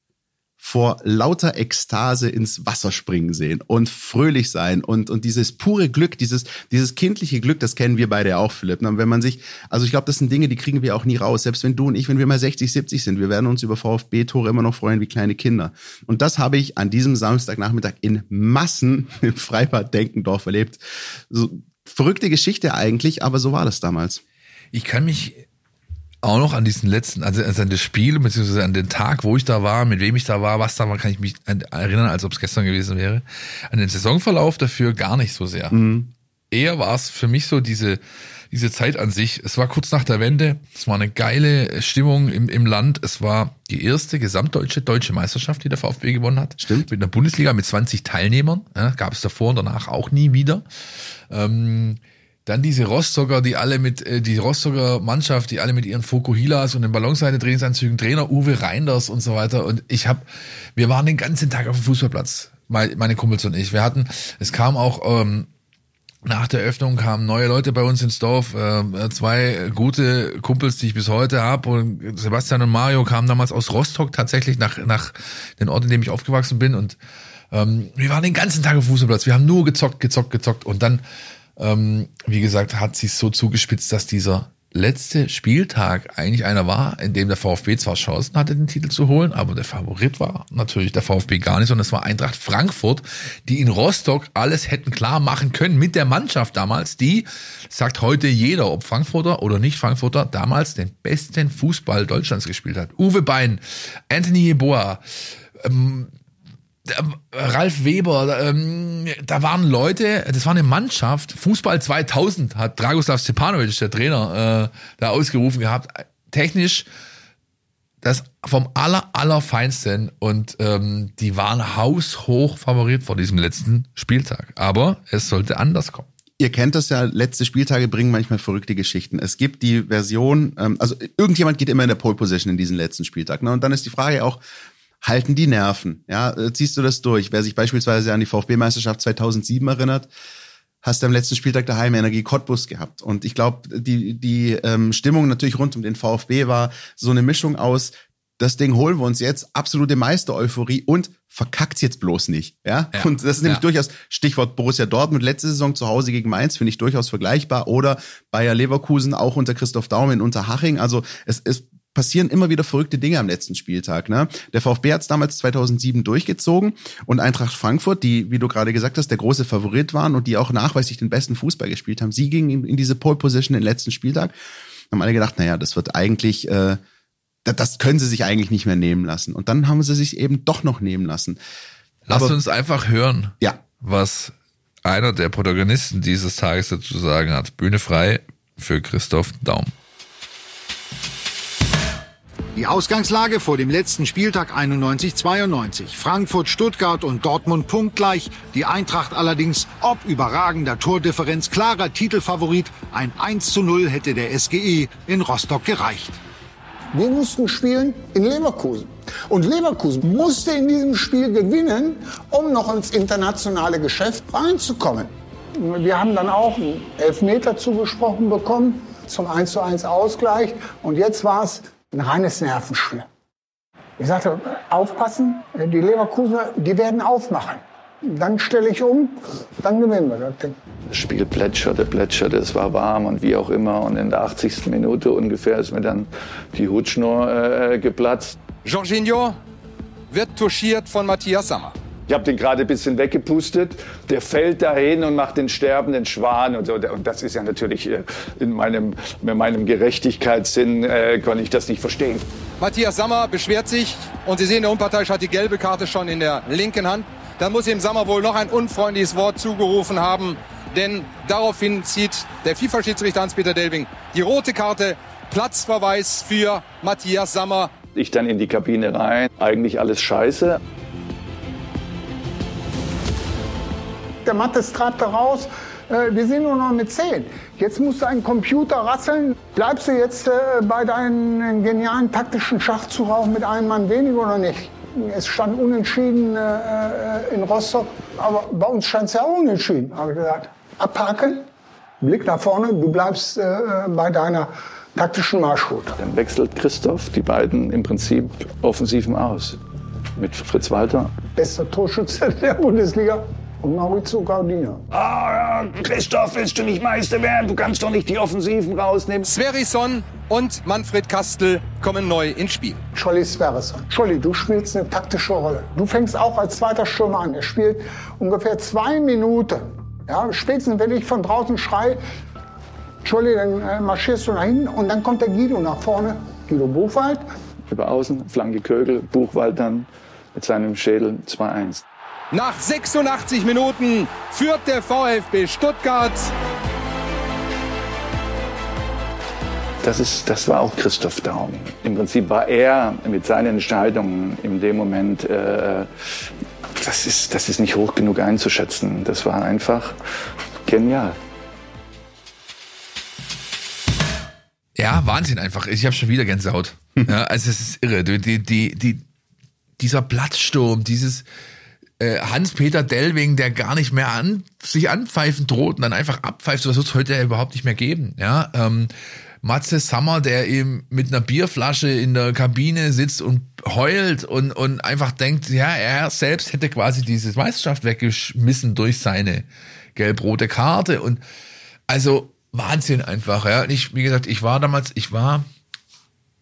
vor lauter Ekstase ins Wasser springen sehen und fröhlich sein und, und dieses pure Glück, dieses, dieses kindliche Glück, das kennen wir beide auch, Philipp. Und wenn man sich, also ich glaube, das sind Dinge, die kriegen wir auch nie raus. Selbst wenn du und ich, wenn wir mal 60, 70 sind, wir werden uns über VfB-Tore immer noch freuen wie kleine Kinder. Und das habe ich an diesem Samstagnachmittag in Massen [laughs] im Freibad Denkendorf erlebt. So, verrückte Geschichte eigentlich, aber so war das damals. Ich kann mich auch noch an diesen letzten, also an das Spiel, beziehungsweise an den Tag, wo ich da war, mit wem ich da war, was da war, kann ich mich erinnern, als ob es gestern gewesen wäre. An den Saisonverlauf dafür gar nicht so sehr. Eher war es für mich so diese, diese Zeit an sich. Es war kurz nach der Wende, es war eine geile Stimmung im, im Land. Es war die erste gesamtdeutsche deutsche Meisterschaft, die der VfB gewonnen hat. Stimmt. Mit einer Bundesliga mit 20 Teilnehmern. Ja, gab es davor und danach auch nie wieder. Ähm, dann diese Rostocker, die alle mit, äh, die Rostocker Mannschaft, die alle mit ihren Fokuhilas und den Ballonseite-Trainingsanzügen, Trainer Uwe Reinders und so weiter. Und ich habe, wir waren den ganzen Tag auf dem Fußballplatz, mein- meine Kumpels und ich. Wir hatten, es kam auch ähm, nach der Öffnung kamen neue Leute bei uns ins Dorf, äh, zwei gute Kumpels, die ich bis heute habe. Und Sebastian und Mario kamen damals aus Rostock tatsächlich nach, nach den Ort, in dem ich aufgewachsen bin. Und ähm, wir waren den ganzen Tag auf dem Fußballplatz. Wir haben nur gezockt, gezockt, gezockt. Und dann, ähm, wie gesagt, hat sich so zugespitzt, dass dieser letzte Spieltag eigentlich einer war, in dem der VfB zwar Chancen hatte, den Titel zu holen, aber der Favorit war natürlich der VfB gar nicht, sondern es war Eintracht Frankfurt, die in Rostock alles hätten klar machen können mit der Mannschaft damals, die, sagt heute jeder, ob Frankfurter oder nicht Frankfurter, damals den besten Fußball Deutschlands gespielt hat. Uwe Bein, Anthony Yeboah, ähm, Ralf Weber, ähm, da waren Leute, das war eine Mannschaft, Fußball 2000 hat Dragoslav Stepanovic, der Trainer, äh, da ausgerufen gehabt, technisch das vom aller, allerfeinsten und ähm, die waren haushoch Favorit vor diesem letzten Spieltag. Aber es sollte anders kommen. Ihr kennt das ja, letzte Spieltage bringen manchmal verrückte Geschichten. Es gibt die Version, ähm, also irgendjemand geht immer in der Pole Position in diesen letzten Spieltag. Ne? Und dann ist die Frage auch, halten die Nerven. Ja, äh, ziehst du das durch? Wer sich beispielsweise an die VfB-Meisterschaft 2007 erinnert, hast du am letzten Spieltag daheim Energie Cottbus gehabt. Und ich glaube, die, die ähm, Stimmung natürlich rund um den VfB war so eine Mischung aus, das Ding holen wir uns jetzt, absolute Meister-Euphorie und verkackt's jetzt bloß nicht. Ja? ja und das ist nämlich ja. durchaus, Stichwort Borussia Dortmund, letzte Saison zu Hause gegen Mainz, finde ich durchaus vergleichbar. Oder Bayer Leverkusen auch unter Christoph Daum in Unterhaching. Also es, es passieren immer wieder verrückte Dinge am letzten Spieltag. Ne? Der VfB hat es damals 2007 durchgezogen und Eintracht Frankfurt, die, wie du gerade gesagt hast, der große Favorit waren und die auch nachweislich den besten Fußball gespielt haben, sie gingen in, diese Pole Position den letzten Spieltag. Haben alle gedacht, naja, das wird eigentlich, äh, das können sie sich eigentlich nicht mehr nehmen lassen. Und dann haben sie sich eben doch noch nehmen lassen. Lass Aber, uns einfach hören, ja. was einer der Protagonisten dieses Tages dazu sagen hat. Bühne frei für Christoph Daum. Die Ausgangslage vor dem letzten Spieltag 91-92. Frankfurt, Stuttgart und Dortmund punktgleich. Die Eintracht allerdings, ob überragender Tordifferenz, klarer Titelfavorit. Ein 1 zu 0 hätte der SGE in Rostock gereicht. Wir mussten spielen in Leverkusen. Und Leverkusen musste in diesem Spiel gewinnen, um noch ins internationale Geschäft reinzukommen. Wir haben dann auch einen Elfmeter zugesprochen bekommen zum 1 zu 1 Ausgleich. Und jetzt war es ein reines Nervenspiel. Ich sagte, aufpassen, die Leverkusener, die werden aufmachen. Dann stelle ich um, dann gewinnen wir das Ding. Das Spiel plätscherte, plätscherte, es war warm und wie auch immer. Und in der 80. Minute ungefähr ist mir dann die Hutschnur äh, geplatzt. Jorginho wird touchiert von Matthias Sammer. Ich habe den gerade ein bisschen weggepustet. Der fällt dahin und macht den sterbenden Schwan und so. Und das ist ja natürlich äh, in meinem, in meinem Gerechtigkeitssinn äh, kann ich das nicht verstehen. Matthias Sammer beschwert sich und Sie sehen, der Unparteiische hat die gelbe Karte schon in der linken Hand. Dann muss ihm Sammer wohl noch ein unfreundliches Wort zugerufen haben, denn daraufhin zieht der FIFA-Schiedsrichter Hans-Peter Delving die rote Karte. Platzverweis für Matthias Sammer. Ich dann in die Kabine rein. Eigentlich alles scheiße. Der Mattes treibt da raus. Äh, wir sind nur noch mit 10. Jetzt musst du einen Computer rasseln. Bleibst du jetzt äh, bei deinen genialen taktischen Schachzug auch mit einem Mann weniger oder nicht? Es stand unentschieden äh, in Rostock, aber bei uns stand es ja auch unentschieden, habe ich gesagt. Abhaken, Blick nach vorne, du bleibst bei deiner taktischen Marschroute. Dann wechselt Christoph die beiden im Prinzip Offensiven aus. Mit Fritz Walter. Bester Torschütze [laughs] der Bundesliga und Maurizio Gardiner. Ah, Christoph, willst du nicht Meister werden? Du kannst doch nicht die Offensiven rausnehmen. Sverison und Manfred Kastel kommen neu ins Spiel. Scholli Sverison. Scholli, du spielst eine taktische Rolle. Du fängst auch als zweiter Stürmer an. Er spielt ungefähr zwei Minuten. Ja, spätestens wenn ich von draußen schrei, Scholli, dann äh, marschierst du nach hinten und dann kommt der Guido nach vorne. Guido Buchwald. Über außen, Flanke Kögel, Buchwald dann mit seinem Schädel 2-1. Nach 86 Minuten führt der VfB Stuttgart. Das, ist, das war auch Christoph Daum. Im Prinzip war er mit seinen Entscheidungen in dem Moment, äh, das, ist, das ist nicht hoch genug einzuschätzen. Das war einfach genial. Ja, Wahnsinn einfach. Ich habe schon wieder Gänsehaut. [laughs] Ja, also es ist irre. Die, die, die, dieser Platzsturm, dieses, äh, Hans-Peter Dellwing, der gar nicht mehr an, sich anpfeifen droht und dann einfach abpfeift, das wird es heute ja überhaupt nicht mehr geben. Ja, ähm, Matze Sammer, der eben mit einer Bierflasche in der Kabine sitzt und heult und, und einfach denkt, ja, er selbst hätte quasi diese Meisterschaft weggeschmissen durch seine gelb-rote Karte und also Wahnsinn einfach, ja. Und ich, wie gesagt, ich war damals, ich war,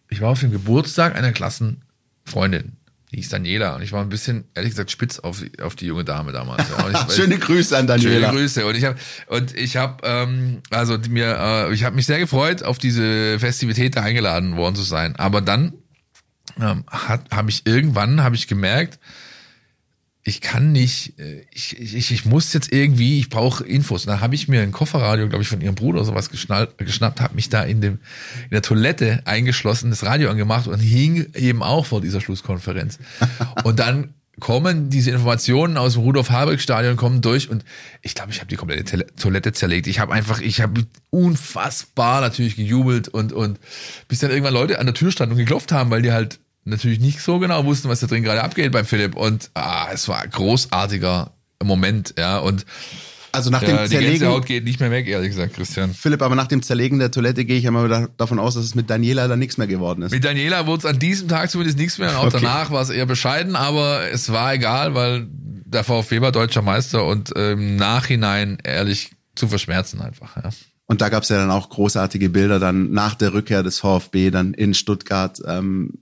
ich war auf dem Geburtstag einer Klassenfreundin. Die hieß Daniela. Und ich war ein bisschen, ehrlich gesagt, spitz auf, auf die junge Dame damals. Ja. Ich, [laughs] Schöne Grüße an Daniela. Schöne Grüße. Und ich habe und ich habe ähm, also mir äh, ich habe mich sehr gefreut, auf diese Festivität da eingeladen worden zu sein. Aber dann ähm, hat habe ich irgendwann habe ich gemerkt, ich kann nicht, äh, ich, ich, ich muss jetzt irgendwie, ich brauche Infos. Und dann habe ich mir ein Kofferradio, glaube ich, von ihrem Bruder oder sowas geschnallt, geschnappt, habe mich da in dem in der Toilette eingeschlossen, das Radio angemacht und hing eben auch vor dieser Schlusskonferenz. [laughs] und dann kommen diese Informationen aus dem Rudolf Habeck Stadion kommen durch und ich glaube, ich habe die komplette Toilette zerlegt. Ich habe einfach, ich habe unfassbar natürlich gejubelt und und bis dann irgendwann Leute an der Tür standen und geklopft haben, weil die halt natürlich nicht so genau wussten, was da drin gerade abgeht beim Philipp und ah, es war ein großartiger Moment, ja und Also nach ja, dem die Zerlegen, Gänsehaut geht nicht mehr weg, ehrlich gesagt, Christian. Philipp, aber nach dem Zerlegen der Toilette gehe ich immer da- davon aus, dass es mit Daniela dann nichts mehr geworden ist. Mit Daniela wurde es an diesem Tag zumindest nichts mehr. Und auch Okay. danach war es eher bescheiden, aber es war egal, weil der VfB war deutscher Meister und äh, im Nachhinein ehrlich zu verschmerzen einfach. Ja. Und da gab es ja dann auch großartige Bilder dann nach der Rückkehr des VfB dann in Stuttgart. Ähm,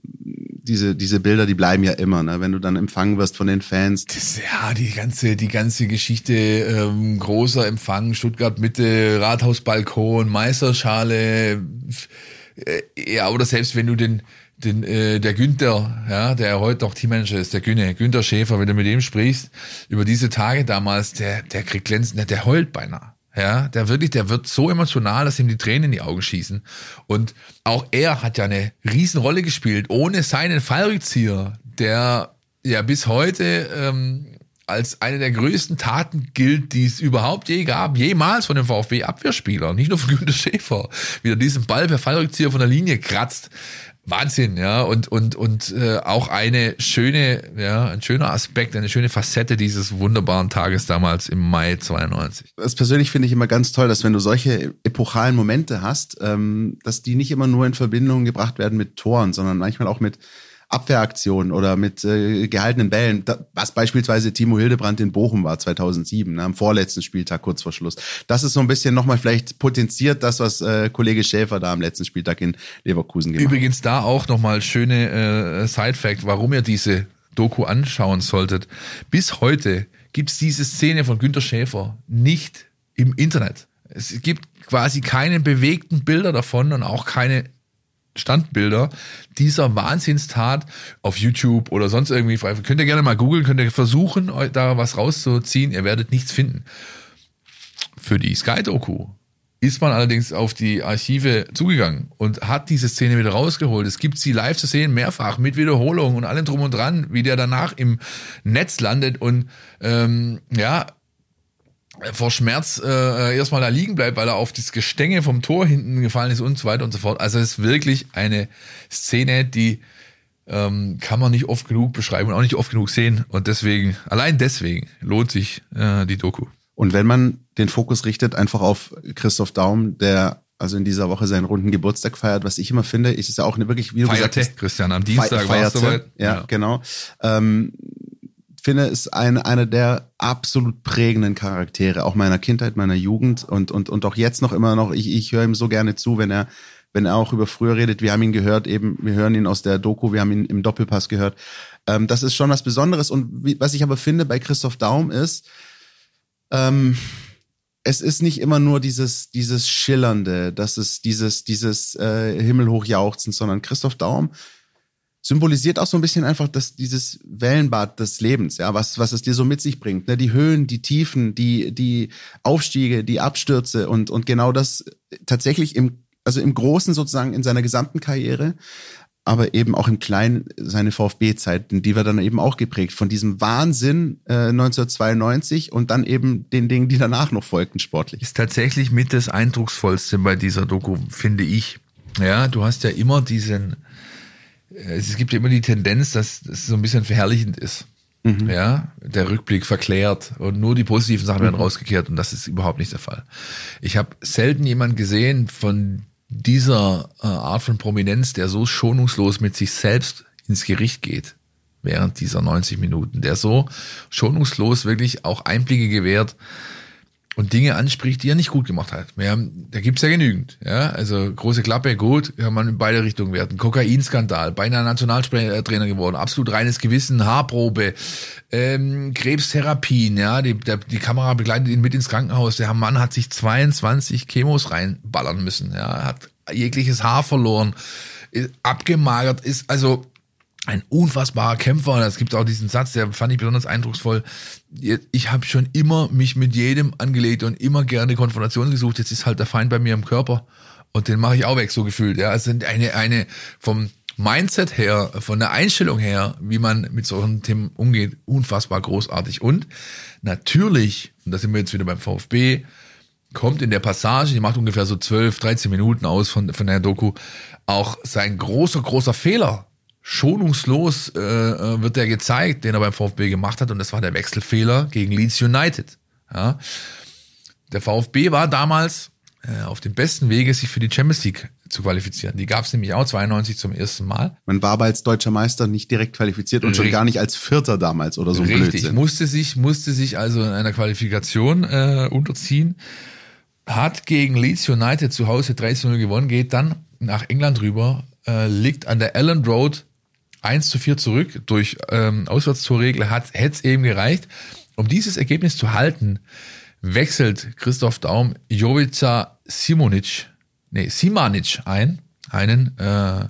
diese, diese Bilder, die bleiben ja immer, ne? wenn du dann empfangen wirst von den Fans. Das, ja, die ganze, die ganze Geschichte, ähm, großer Empfang, Stuttgart Mitte, Rathausbalkon, Meisterschale, äh, ja, oder selbst wenn du den, den, äh, der Günther, ja, der heute noch Teammanager ist, der Günne, Günther Schäfer, wenn du mit dem sprichst, über diese Tage damals, der, der kriegt glänzen, der, der heult beinahe. Ja, der wirklich, der wird so emotional, dass ihm die Tränen in die Augen schießen. Und auch er hat ja eine Riesenrolle gespielt, ohne seinen Fallrückzieher, der ja bis heute ähm, als eine der größten Taten gilt, die es überhaupt je gab, jemals von dem VfB-Abwehrspieler, nicht nur von Günter Schäfer, wie er diesen Ball per Fallrückzieher von der Linie kratzt. Wahnsinn, ja, und und und äh, auch eine schöne, ja, ein schöner Aspekt, eine schöne Facette dieses wunderbaren Tages damals im Mai 92. Das persönlich finde ich immer ganz toll, dass wenn du solche epochalen Momente hast, ähm, dass die nicht immer nur in Verbindung gebracht werden mit Toren, sondern manchmal auch mit Abwehraktionen oder mit äh, gehaltenen Bällen, da, was beispielsweise Timo Hildebrand in Bochum war 2007, ne, am vorletzten Spieltag kurz vor Schluss. Das ist so ein bisschen nochmal vielleicht potenziert das, was äh, Kollege Schäfer da am letzten Spieltag in Leverkusen gemacht hat. Übrigens da auch nochmal schöne äh, Side-Fact, warum ihr diese Doku anschauen solltet. Bis heute gibt's diese Szene von Günter Schäfer nicht im Internet. Es gibt quasi keine bewegten Bilder davon und auch keine Standbilder dieser Wahnsinnstat auf YouTube oder sonst irgendwie. Könnt ihr gerne mal googeln, könnt ihr versuchen, da was rauszuziehen. Ihr werdet nichts finden. Für die Sky-Doku ist man allerdings auf die Archive zugegangen und hat diese Szene wieder rausgeholt. Es gibt sie live zu sehen, mehrfach, mit Wiederholung und allem drum und dran, wie der danach im Netz landet und ähm, ja, vor Schmerz äh, erstmal da liegen bleibt, weil er auf das Gestänge vom Tor hinten gefallen ist und so weiter und so fort. Also es ist wirklich eine Szene, die ähm, kann man nicht oft genug beschreiben und auch nicht oft genug sehen. Und deswegen, allein deswegen lohnt sich äh, die Doku. Und wenn man den Fokus richtet einfach auf Christoph Daum, der also in dieser Woche seinen runden Geburtstag feiert, was ich immer finde, ist es ja auch eine wirklich, wie du Feierte, gesagt hast, Christian, am Dienstag Fe- war es feierte. soweit. Ja, Ja. genau. Ähm, finde, ist eine, eine der absolut prägenden Charaktere, auch meiner Kindheit, meiner Jugend und, und, und auch jetzt noch immer noch. Ich, ich höre ihm so gerne zu, wenn er, wenn er auch über früher redet. Wir haben ihn gehört, eben, wir hören ihn aus der Doku, wir haben ihn im Doppelpass gehört. Ähm, das ist schon was Besonderes. Und wie, was ich aber finde bei Christoph Daum ist, ähm, es ist nicht immer nur dieses, dieses Schillernde, das ist dieses, dieses äh, Himmelhoch jauchzen, sondern Christoph Daum symbolisiert auch so ein bisschen einfach das, dieses Wellenbad des Lebens, ja, was, was es dir so mit sich bringt. Ne? Die Höhen, die Tiefen, die, die Aufstiege, die Abstürze und, und genau das tatsächlich im, also im Großen sozusagen in seiner gesamten Karriere, aber eben auch im Kleinen seine VfB-Zeiten, die wir dann eben auch geprägt von diesem Wahnsinn äh, 1992 und dann eben den Dingen, die danach noch folgten, sportlich. Ist tatsächlich mit das Eindrucksvollste bei dieser Doku, finde ich. Ja, du hast ja immer diesen, es gibt ja immer die Tendenz, dass es so ein bisschen verherrlichend ist. Ja, der Rückblick verklärt und nur die positiven Sachen werden rausgekehrt und das ist überhaupt nicht der Fall. Ich habe selten jemanden gesehen von dieser äh, Art von Prominenz, der so schonungslos mit sich selbst ins Gericht geht während dieser 90 Minuten, der so schonungslos wirklich auch Einblicke gewährt und Dinge anspricht, die er nicht gut gemacht hat. Wir haben, da gibt's ja genügend. Ja, also große Klappe, gut, kann man in beide Richtungen werten. Kokainskandal, beinahe Nationaltrainer geworden, absolut reines Gewissen, Haarprobe, ähm, Krebstherapien, ja, die, der, die Kamera begleitet ihn mit ins Krankenhaus. Der Mann hat sich 22 Chemos reinballern müssen, ja, hat jegliches Haar verloren, ist abgemagert, ist also ein unfassbarer Kämpfer. Es gibt auch diesen Satz, der fand ich besonders eindrucksvoll. Ich habe schon immer mich mit jedem angelegt und immer gerne Konfrontation gesucht. Jetzt ist halt der Feind bei mir im Körper und den mache ich auch weg, so gefühlt. Ja, es sind eine eine vom Mindset her, von der Einstellung her, wie man mit solchen Themen umgeht, unfassbar großartig. Und natürlich, und da sind wir jetzt wieder beim VfB, kommt in der Passage, die macht ungefähr so 12, 13 Minuten aus von, von der Doku, auch sein großer, großer Fehler schonungslos äh, äh, wird der gezeigt, den er beim VfB gemacht hat, und das war der Wechselfehler gegen Leeds United. Ja. Der VfB war damals äh, auf dem besten Wege, sich für die Champions League zu qualifizieren. Die gab es nämlich auch 92 zum ersten Mal. Man war aber als deutscher Meister nicht direkt qualifiziert und Richtig. schon gar nicht als Vierter damals oder so Richtig, Blödsinn. musste sich musste sich also in einer Qualifikation äh, unterziehen, hat gegen Leeds United zu Hause 3-0 gewonnen, geht dann nach England rüber, äh, liegt an der Ellen Road 1 zu 4 zurück durch ähm, Auswärtstorregel hat hätte es eben gereicht. Um dieses Ergebnis zu halten, wechselt Christoph Daum Jovica Simonic, nee, Simanic ein, einen äh,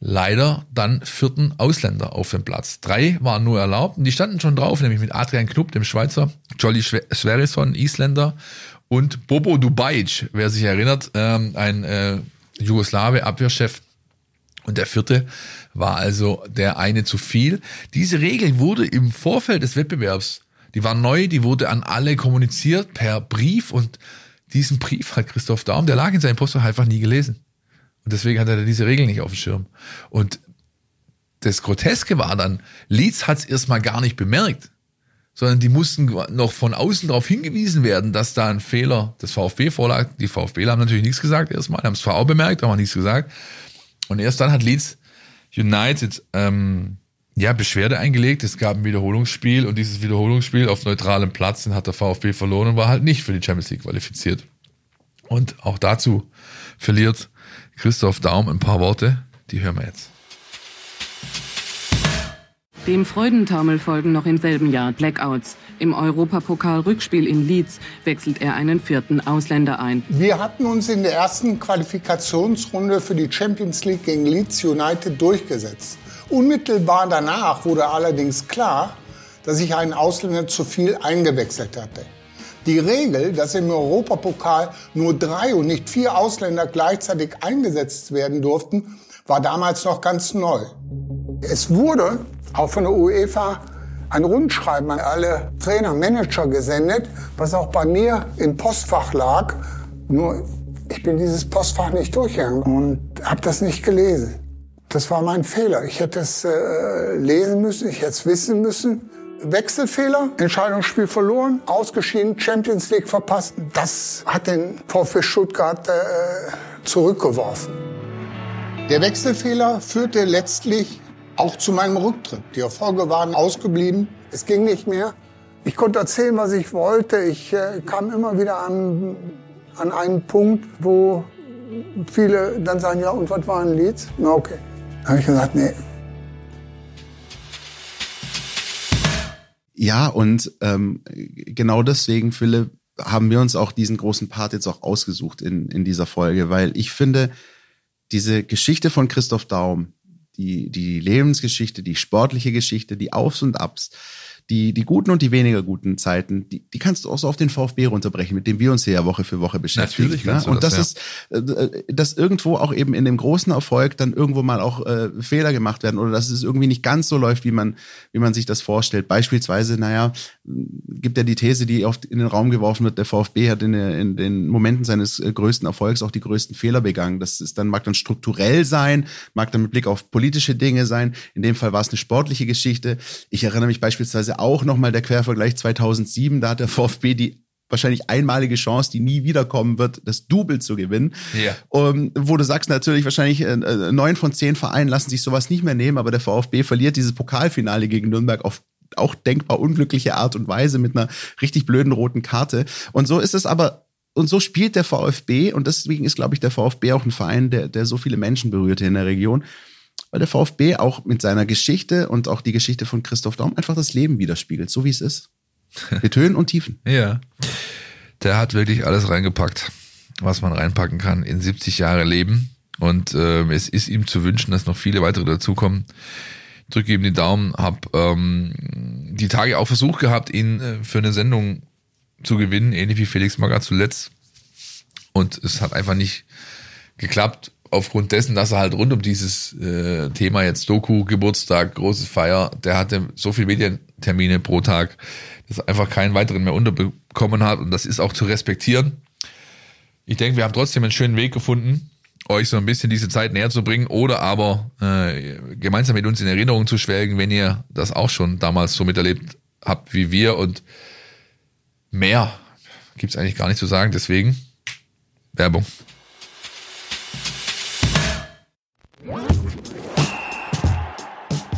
leider dann vierten Ausländer auf dem Platz. Drei waren nur erlaubt und die standen schon drauf, nämlich mit Adrian Knupp, dem Schweizer, Jolly Sverrisson, Isländer und Bobo Dubajic, wer sich erinnert, ähm, ein äh, Jugoslawe, Abwehrchef. Und der vierte war also der eine zu viel. Diese Regel wurde im Vorfeld des Wettbewerbs, die war neu, die wurde an alle kommuniziert per Brief und diesen Brief hat Christoph Daum, der lag in seinem Postfach einfach nie gelesen. Und deswegen hat er diese Regel nicht auf dem Schirm. Und das Groteske war dann, Leeds hat es erstmal gar nicht bemerkt, sondern die mussten noch von außen darauf hingewiesen werden, dass da ein Fehler des VfB vorlag. Die VfB haben natürlich nichts gesagt erstmal, haben es zwar auch bemerkt, aber nichts gesagt. Und erst dann hat Leeds United ähm, ja Beschwerde eingelegt. Es gab ein Wiederholungsspiel und dieses Wiederholungsspiel auf neutralem Platz hat der VfB verloren und war halt nicht für die Champions League qualifiziert. Und auch dazu verliert Christoph Daum ein paar Worte. Die hören wir jetzt. Dem Freudentaumel folgen noch im selben Jahr Blackouts. Im Europapokal-Rückspiel in Leeds wechselt er einen vierten Ausländer ein. Wir hatten uns in der ersten Qualifikationsrunde für die Champions League gegen Leeds United durchgesetzt. Unmittelbar danach wurde allerdings klar, dass ich einen Ausländer zu viel eingewechselt hatte. Die Regel, dass im Europapokal nur drei und nicht vier Ausländer gleichzeitig eingesetzt werden durften, war damals noch ganz neu. Es wurde auch von der UEFA ein Rundschreiben an alle Trainer, Manager gesendet, was auch bei mir im Postfach lag. Nur ich bin dieses Postfach nicht durchgegangen und habe das nicht gelesen. Das war mein Fehler. Ich hätte es äh, lesen müssen, ich hätte es wissen müssen. Wechselfehler, Entscheidungsspiel verloren, ausgeschieden, Champions League verpasst. Das hat den VfB Stuttgart äh, zurückgeworfen. Der Wechselfehler führte letztlich auch zu meinem Rücktritt. Die Erfolge waren ausgeblieben. Es ging nicht mehr. Ich konnte erzählen, was ich wollte. Ich äh, kam immer wieder an, an einen Punkt, wo viele dann sagen, ja, und was war ein Lied? Na, okay. Da habe ich gesagt, nee. Ja, und ähm, genau deswegen, Philipp, haben wir uns auch diesen großen Part jetzt auch ausgesucht in, in dieser Folge, weil ich finde, diese Geschichte von Christoph Daum, die, die Lebensgeschichte, die sportliche Geschichte, die Aufs und Abs, die, die guten und die weniger guten Zeiten, die, die kannst du auch so auf den VfB runterbrechen, mit dem wir uns hier ja Woche für Woche beschäftigen. Natürlich ne? Und das, ja. ist, äh, dass irgendwo auch eben in dem großen Erfolg dann irgendwo mal auch äh, Fehler gemacht werden oder dass es irgendwie nicht ganz so läuft, wie man, wie man sich das vorstellt. Beispielsweise, naja, gibt ja die These, die oft in den Raum geworfen wird, der VfB hat in, in den Momenten seines äh, größten Erfolgs auch die größten Fehler begangen. Das ist dann, mag dann strukturell sein, mag dann mit Blick auf politische Dinge sein. In dem Fall war es eine sportliche Geschichte. Ich erinnere mich beispielsweise auch nochmal der Quervergleich 2007, da hat der VfB die wahrscheinlich einmalige Chance, die nie wiederkommen wird, das Double zu gewinnen. Ja. Um, wo du sagst natürlich wahrscheinlich äh, äh, neun von zehn Vereinen lassen sich sowas nicht mehr nehmen, aber der VfB verliert dieses Pokalfinale gegen Nürnberg auf auch denkbar unglückliche Art und Weise mit einer richtig blöden roten Karte. Und so ist es aber und so spielt der VfB und deswegen ist, glaube ich, der VfB auch ein Verein, der, der so viele Menschen berührt hier in der Region, weil der VfB auch mit seiner Geschichte und auch die Geschichte von Christoph Daum einfach das Leben widerspiegelt, so wie es ist. [laughs] Mit Höhen und Tiefen. Ja. Der hat wirklich alles reingepackt, was man reinpacken kann in 70 Jahre Leben. Und äh, es ist ihm zu wünschen, dass noch viele weitere dazukommen. Drücke ihm den Daumen, hab ähm, die Tage auch versucht gehabt, ihn äh, für eine Sendung zu gewinnen, ähnlich wie Felix Magath zuletzt. Und es hat einfach nicht geklappt, aufgrund dessen, dass er halt rund um dieses äh, Thema jetzt Doku, Geburtstag, großes Feier, der hatte so viele Medientermine pro Tag, dass er einfach keinen weiteren mehr unterbekommen hat. Und das ist auch zu respektieren. Ich denke, wir haben trotzdem einen schönen Weg gefunden, euch so ein bisschen diese Zeit näher zu bringen oder aber äh, gemeinsam mit uns in Erinnerung zu schwelgen, wenn ihr das auch schon damals so miterlebt habt wie wir und mehr gibt's eigentlich gar nicht zu sagen. Deswegen Werbung.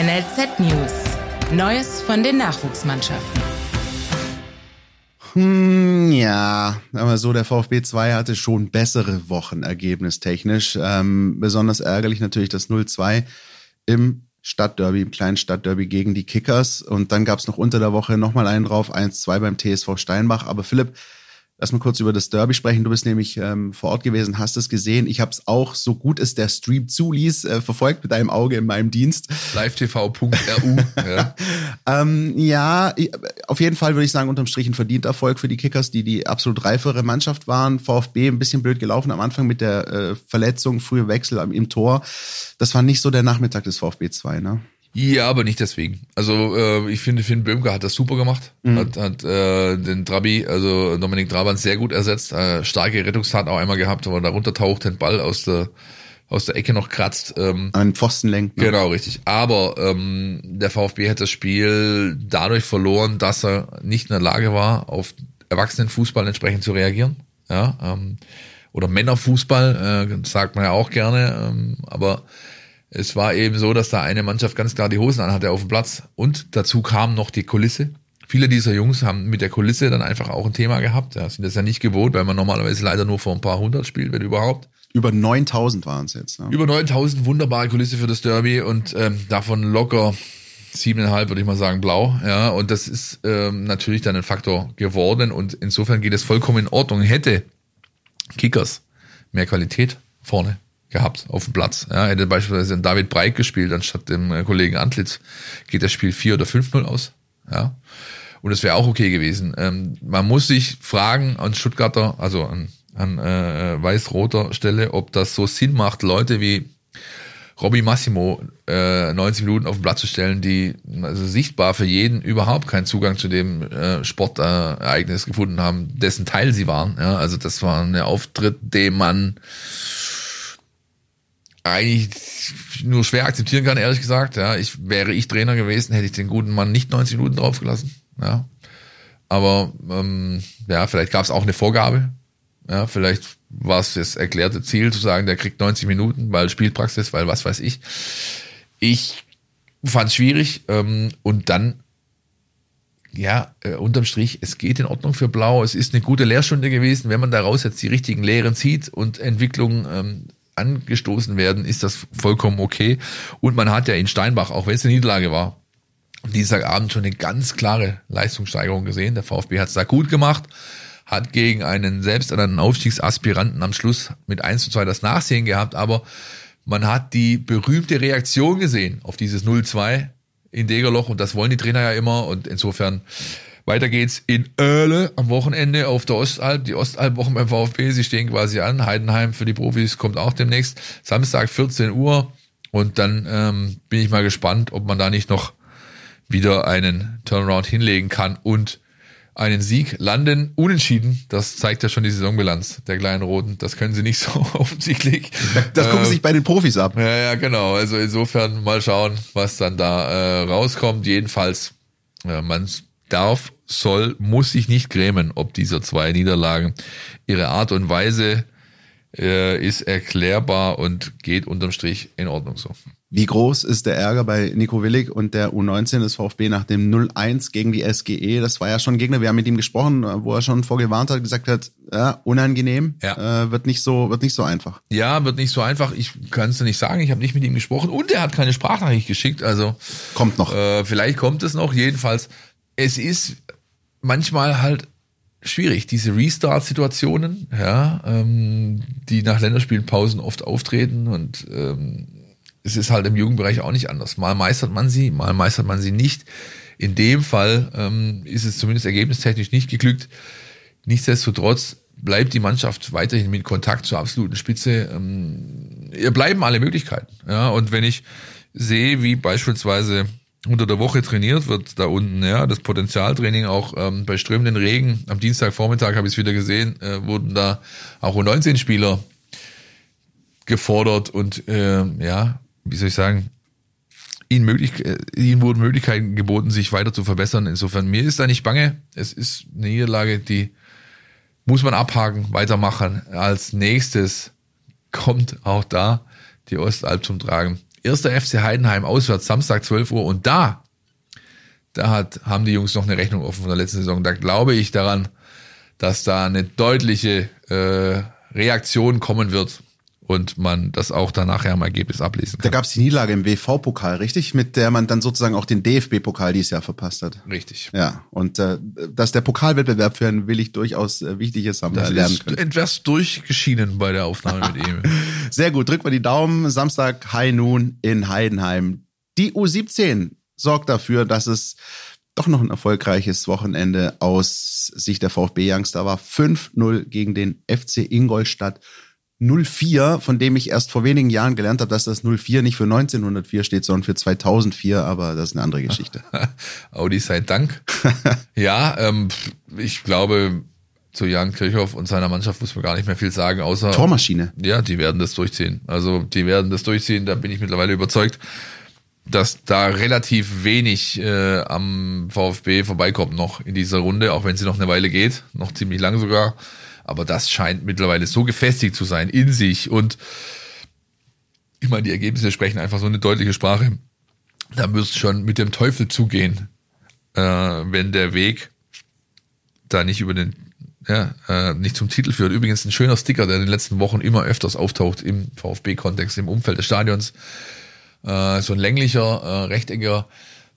NLZ News. Neues von den Nachwuchsmannschaften. Hm, ja, aber so, der VfB 2 hatte schon bessere Wochen ergebnistechnisch. Ähm, besonders ärgerlich natürlich das 0-2 im Stadtderby, im kleinen Stadtderby gegen die Kickers. Und dann gab's noch unter der Woche nochmal einen drauf, 1-2 beim TSV Steinbach. Aber Philipp, Lass mal kurz über das Derby sprechen. Du bist nämlich ähm, vor Ort gewesen, hast es gesehen. Ich habe es auch, so gut es der Stream zuließ, äh, verfolgt mit deinem Auge in meinem Dienst. LiveTV.ru. [laughs] ja. ähm, ja, auf jeden Fall würde ich sagen, unterm Strich ein verdient Erfolg für die Kickers, die die absolut reifere Mannschaft waren. VfB ein bisschen blöd gelaufen am Anfang mit der äh, Verletzung, frühe Wechsel im Tor. Das war nicht so der Nachmittag des VfB 2, ne? Ja, aber nicht deswegen. Also äh, ich finde, Finn Böhmke hat das super gemacht. Mhm. Hat, hat äh, den Trabi, also Dominik Trabant, sehr gut ersetzt. Äh, starke Rettungstat auch einmal gehabt, wo er da runtertaucht, den Ball aus der aus der Ecke noch kratzt. Ähm, An Pfosten lenkt. Ne? Genau, richtig. Aber ähm, der VfB hat das Spiel dadurch verloren, dass er nicht in der Lage war, auf Erwachsenenfußball entsprechend zu reagieren. Ja, ähm, oder Männerfußball, äh, sagt man ja auch gerne. Ähm, aber es war eben so, dass da eine Mannschaft ganz klar die Hosen anhatte auf dem Platz. Und dazu kam noch die Kulisse. Viele dieser Jungs haben mit der Kulisse dann einfach auch ein Thema gehabt. Ja, sind das ja nicht gewohnt, weil man normalerweise leider nur vor ein paar hundert spielt, wenn überhaupt. Über 9000 waren es jetzt. Ne? Über 9000, wunderbare Kulisse für das Derby und ähm, davon locker siebeneinhalb, würde ich mal sagen, blau. Ja, und das ist ähm, natürlich dann ein Faktor geworden und insofern geht es vollkommen in Ordnung. Hätte Kickers mehr Qualität vorne gehabt auf dem Platz. Ja, hätte beispielsweise David Breit gespielt, anstatt dem äh, Kollegen Antlitz, geht das Spiel 4 oder 5-0 aus. Ja. Und das wäre auch okay gewesen. Ähm, man muss sich fragen an Stuttgarter, also an, an äh, weiß-roter Stelle, ob das so Sinn macht, Leute wie Robby Massimo äh, 90 Minuten auf den Platz zu stellen, die also sichtbar für jeden überhaupt keinen Zugang zu dem äh, Sportereignis gefunden haben, dessen Teil sie waren. Ja, also das war ein Auftritt, den man eigentlich nur schwer akzeptieren kann, ehrlich gesagt. Ja, ich wäre ich Trainer gewesen, hätte ich den guten Mann nicht 90 Minuten draufgelassen. Ja, aber ähm, ja, vielleicht gab es auch eine Vorgabe. Ja, vielleicht war es das erklärte Ziel zu sagen, der kriegt 90 Minuten, weil Spielpraxis, weil was weiß ich. Ich fand es schwierig ähm, und dann ja, äh, unterm Strich, es geht in Ordnung für Blau. Es ist eine gute Lehrstunde gewesen, wenn man daraus jetzt die richtigen Lehren zieht und Entwicklung ähm, angestoßen werden, ist das vollkommen okay. Und man hat ja in Steinbach, auch wenn es eine Niederlage war, Dienstagabend schon eine ganz klare Leistungssteigerung gesehen. Der VfB hat es da gut gemacht, hat gegen einen selbsternannten Aufstiegsaspiranten am Schluss mit 1 zu 2 das Nachsehen gehabt, aber man hat die berühmte Reaktion gesehen auf dieses 0-2 in Degerloch und das wollen die Trainer ja immer und insofern weiter geht's in Öhle am Wochenende auf der Ostalb. Die Ostalb-Wochen beim VfB, sie stehen quasi an. Heidenheim für die Profis kommt auch demnächst. Samstag 14 Uhr. Und dann ähm, bin ich mal gespannt, ob man da nicht noch wieder einen Turnaround hinlegen kann und einen Sieg landen. Unentschieden, das zeigt ja schon die Saisonbilanz der kleinen Roten. Das können sie nicht so [laughs] offensichtlich. Das gucken äh, sich bei den Profis ab. Ja, ja, genau. Also insofern mal schauen, was dann da äh, rauskommt. Jedenfalls, äh, man darf, soll, muss sich nicht grämen, ob dieser zwei Niederlagen. Ihre Art und Weise äh, ist erklärbar und geht unterm Strich in Ordnung so. Wie groß ist der Ärger bei Nico Willig und der U19 des VfB nach dem 0-1 gegen die SGE? Das war ja schon ein Gegner. Wir haben mit ihm gesprochen, wo er schon vorgewarnt hat, gesagt hat, ja, unangenehm, ja. Äh, wird nicht so, wird nicht so einfach. Ja, wird nicht so einfach. Ich kann es nicht sagen. Ich habe nicht mit ihm gesprochen und er hat keine Sprachnachricht geschickt. Also kommt noch. Äh, vielleicht kommt es noch. Jedenfalls, es ist manchmal halt schwierig, diese Restart-Situationen, ja, ähm, die nach Länderspielpausen oft auftreten und ähm, es ist halt im Jugendbereich auch nicht anders. Mal meistert man sie, mal meistert man sie nicht. In dem Fall ähm, ist es zumindest ergebnistechnisch nicht geglückt. Nichtsdestotrotz bleibt die Mannschaft weiterhin mit Kontakt zur absoluten Spitze. Ähm, ihr bleiben alle Möglichkeiten. Ja, und wenn ich sehe, wie beispielsweise unter der Woche trainiert wird da unten, ja, das Potenzialtraining auch ähm, bei strömenden Regen. Am Dienstagvormittag habe ich es wieder gesehen, äh, wurden da auch U19-Spieler gefordert und äh, ja, wie soll ich sagen, ihnen, möglich, äh, ihnen wurden Möglichkeiten geboten, sich weiter zu verbessern. Insofern, mir ist da nicht bange. Es ist eine Niederlage, die muss man abhaken, weitermachen. Als nächstes kommt auch da die Ostalb zum Tragen. Erster FC Heidenheim auswärts, Samstag 12 Uhr. Und da, da hat, haben die Jungs noch eine Rechnung offen von der letzten Saison. Da glaube ich daran, dass da eine deutliche äh, Reaktion kommen wird und man das auch dann nachher am Ergebnis ablesen kann. Da gab es die Niederlage im WV-Pokal, richtig? Mit der man dann sozusagen auch den DFB-Pokal dieses Jahr verpasst hat. Richtig. Ja, und äh, dass der Pokalwettbewerb für einen Willig durchaus äh, wichtig ist, haben wir das lernen ist können. etwas durchgeschienen bei der Aufnahme mit ihm. [laughs] Sehr gut, drück mal die Daumen. Samstag High Noon in Heidenheim. Die U17 sorgt dafür, dass es doch noch ein erfolgreiches Wochenende aus Sicht der VfB-Youngster war. 5-0 gegen den FC Ingolstadt 04, von dem ich erst vor wenigen Jahren gelernt habe, dass das 04 nicht für 1904 steht, sondern für 2004, aber das ist eine andere Geschichte. [laughs] Audi sei Dank. [laughs] ja, ähm, ich glaube, zu Jan Kirchhoff und seiner Mannschaft muss man gar nicht mehr viel sagen, außer. Tormaschine. Ja, die werden das durchziehen. Also, die werden das durchziehen, da bin ich mittlerweile überzeugt, dass da relativ wenig äh, am VfB vorbeikommt noch in dieser Runde, auch wenn sie noch eine Weile geht, noch ziemlich lang sogar. Aber das scheint mittlerweile so gefestigt zu sein in sich und ich meine, die Ergebnisse sprechen einfach so eine deutliche Sprache. Da müsst schon mit dem Teufel zugehen, äh, wenn der Weg da nicht über den, ja, äh, nicht zum Titel führt. Übrigens ein schöner Sticker, der in den letzten Wochen immer öfters auftaucht im VfB-Kontext, im Umfeld des Stadions. Äh, so ein länglicher, äh, rechteckiger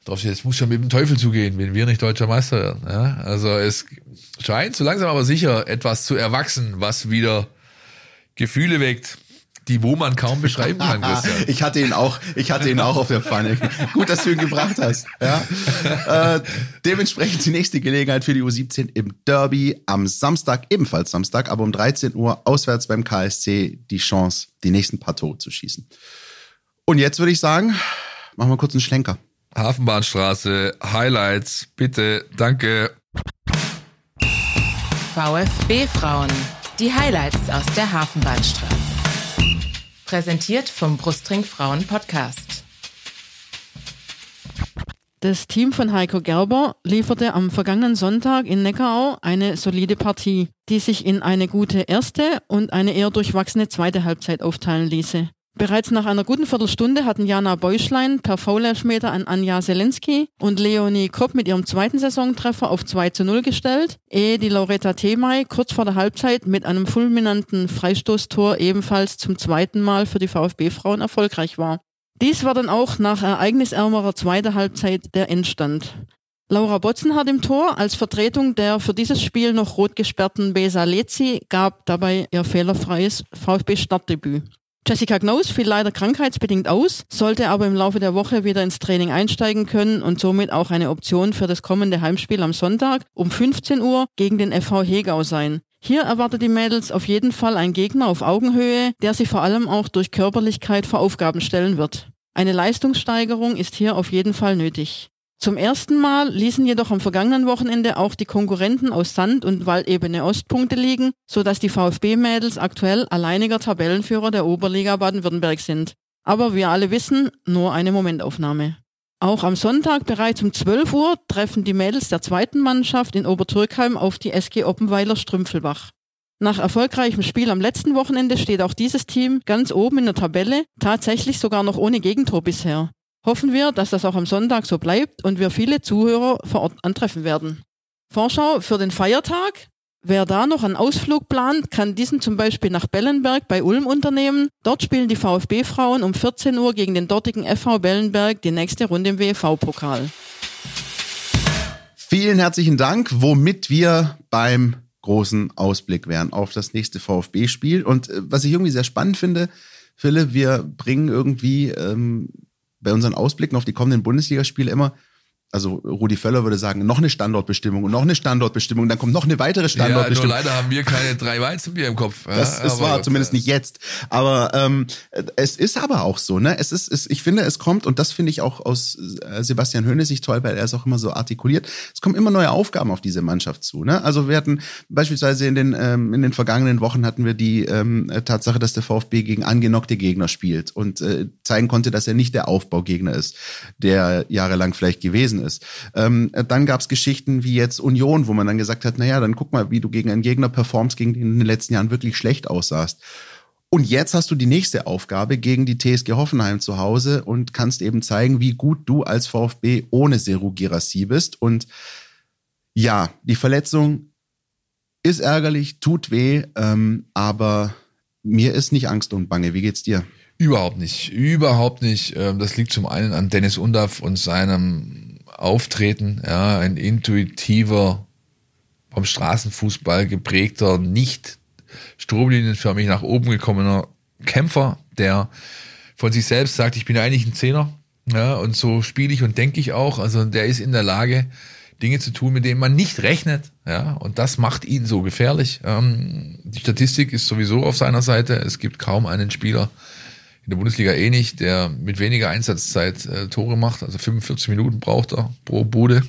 drauf steht, es muss schon mit dem Teufel zugehen, wenn wir nicht deutscher Meister werden. Ja? Also es scheint so langsam aber sicher etwas zu erwachsen, was wieder Gefühle weckt, die wo man kaum beschreiben kann, [laughs] Christian. ich hatte ihn auch, ich hatte ihn auch auf der Pfanne. [laughs] Gut, dass du ihn gebracht hast. Ja? Äh, dementsprechend die nächste Gelegenheit für die U17 im Derby am Samstag, ebenfalls Samstag, aber um 13 Uhr auswärts beim KSC die Chance, die nächsten paar Tore zu schießen. Und jetzt würde ich sagen, machen wir kurz einen Schlenker. Hafenbahnstraße, Highlights, bitte, danke. VfB Frauen, die Highlights aus der Hafenbahnstraße. Präsentiert vom Brustring Frauen Podcast. Das Team von Heiko Gerber lieferte am vergangenen Sonntag in Neckarau eine solide Partie, die sich in eine gute erste und eine eher durchwachsene zweite Halbzeit aufteilen ließe. Bereits nach einer guten Viertelstunde hatten Jana Beuschlein per Foulelfmeter an Anja Selenski und Leonie Kopp mit ihrem zweiten Saisontreffer auf 2 zu 0 gestellt, ehe die Loretta Themay kurz vor der Halbzeit mit einem fulminanten Freistoßtor ebenfalls zum zweiten Mal für die VfB-Frauen erfolgreich war. Dies war dann auch nach ereignisärmerer zweiter Halbzeit der Endstand. Laura Botzenhardt im Tor als Vertretung der für dieses Spiel noch rot gesperrten Besa Lezi gab dabei ihr fehlerfreies VfB-Startdebüt. Jessica Gnose fiel leider krankheitsbedingt aus, sollte aber im Laufe der Woche wieder ins Training einsteigen können und somit auch eine Option für das kommende Heimspiel am Sonntag um 15 Uhr gegen den FV Hegau sein. Hier erwartet die Mädels auf jeden Fall ein Gegner auf Augenhöhe, der sie vor allem auch durch Körperlichkeit vor Aufgaben stellen wird. Eine Leistungssteigerung ist hier auf jeden Fall nötig. Zum ersten Mal ließen jedoch am vergangenen Wochenende auch die Konkurrenten aus Sand- und Waldebene Ostpunkte liegen, sodass die VfB-Mädels aktuell alleiniger Tabellenführer der Oberliga Baden-Württemberg sind. Aber wir alle wissen, nur eine Momentaufnahme. Auch am Sonntag bereits um 12 Uhr treffen die Mädels der zweiten Mannschaft in Obertürkheim auf die SG Oppenweiler Strümpfelbach. Nach erfolgreichem Spiel am letzten Wochenende steht auch dieses Team ganz oben in der Tabelle, tatsächlich sogar noch ohne Gegentor bisher. Hoffen wir, dass das auch am Sonntag so bleibt und wir viele Zuhörer vor Ort antreffen werden. Vorschau für den Feiertag. Wer da noch einen Ausflug plant, kann diesen zum Beispiel nach Bellenberg bei Ulm unternehmen. Dort spielen die VfB-Frauen um 14 Uhr gegen den dortigen FV Bellenberg die nächste Runde im WV-Pokal. Vielen herzlichen Dank, womit wir beim großen Ausblick wären auf das nächste VfB-Spiel. Und äh, was ich irgendwie sehr spannend finde, Philipp, wir bringen irgendwie ähm, bei unseren Ausblicken auf die kommenden Bundesligaspiele immer also Rudi Völler würde sagen, noch eine Standortbestimmung und noch eine Standortbestimmung, dann kommt noch eine weitere Standortbestimmung. Ja, nur leider haben wir keine drei Weizenbier im Kopf. Das ja, ist wahr, zumindest nicht jetzt. Aber ähm, es ist aber auch so, ne? Es ist, es, ich finde, es kommt, und das finde ich auch aus äh, Sebastian Höhne sich toll, weil er es auch immer so artikuliert, es kommen immer neue Aufgaben auf diese Mannschaft zu. Ne? Also wir hatten beispielsweise in den, ähm, in den vergangenen Wochen hatten wir die ähm, Tatsache, dass der VfB gegen angenockte Gegner spielt und äh, zeigen konnte, dass er nicht der Aufbaugegner ist, der jahrelang vielleicht gewesen ist. Ähm, dann gab es Geschichten wie jetzt Union, wo man dann gesagt hat, naja, dann guck mal, wie du gegen einen Gegner performst, gegen den in den letzten Jahren wirklich schlecht aussahst. Und jetzt hast du die nächste Aufgabe gegen die TSG Hoffenheim zu Hause und kannst eben zeigen, wie gut du als VfB ohne Seru Girassi bist. Und ja, die Verletzung ist ärgerlich, tut weh, ähm, aber mir ist nicht Angst und Bange. Wie geht's dir? Überhaupt nicht, überhaupt nicht. Ähm, das liegt zum einen an Dennis Undaff und seinem Auftreten, ja, ein intuitiver, vom Straßenfußball geprägter, nicht stromlinienförmig nach oben gekommener Kämpfer, der von sich selbst sagt, ich bin eigentlich ein Zehner, ja, und so spiele ich und denke ich auch. Also der ist in der Lage, Dinge zu tun, mit denen man nicht rechnet, ja, und das macht ihn so gefährlich. Ähm, die Statistik ist sowieso auf seiner Seite. Es gibt kaum einen Spieler, in der Bundesliga eh nicht, der mit weniger Einsatzzeit äh, Tore macht. Also 45 Minuten braucht er pro Bude.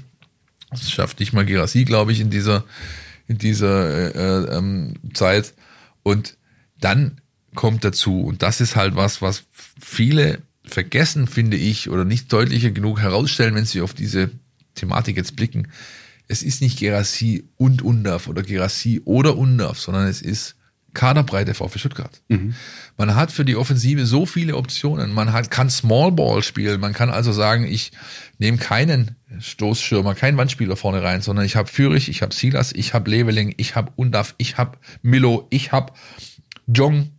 Das schafft nicht mal Gerassi, glaube ich, in dieser, in dieser äh, äh, ähm, Zeit. Und dann kommt dazu, und das ist halt was, was viele vergessen, finde ich, oder nicht deutlicher genug herausstellen, wenn sie auf diese Thematik jetzt blicken. Es ist nicht Gerassi und Undarf oder Gerassi oder Undarf, sondern es ist Kaderbreite VfB Stuttgart. Mhm. Man hat für die Offensive so viele Optionen. Man hat, kann Small Ball spielen. Man kann also sagen, ich nehme keinen Stoßschirmer, keinen Wandspieler vorne rein, sondern ich habe Fürich, ich habe Silas, ich habe Leveling, ich habe Undaf, ich habe Milo, ich habe Jong,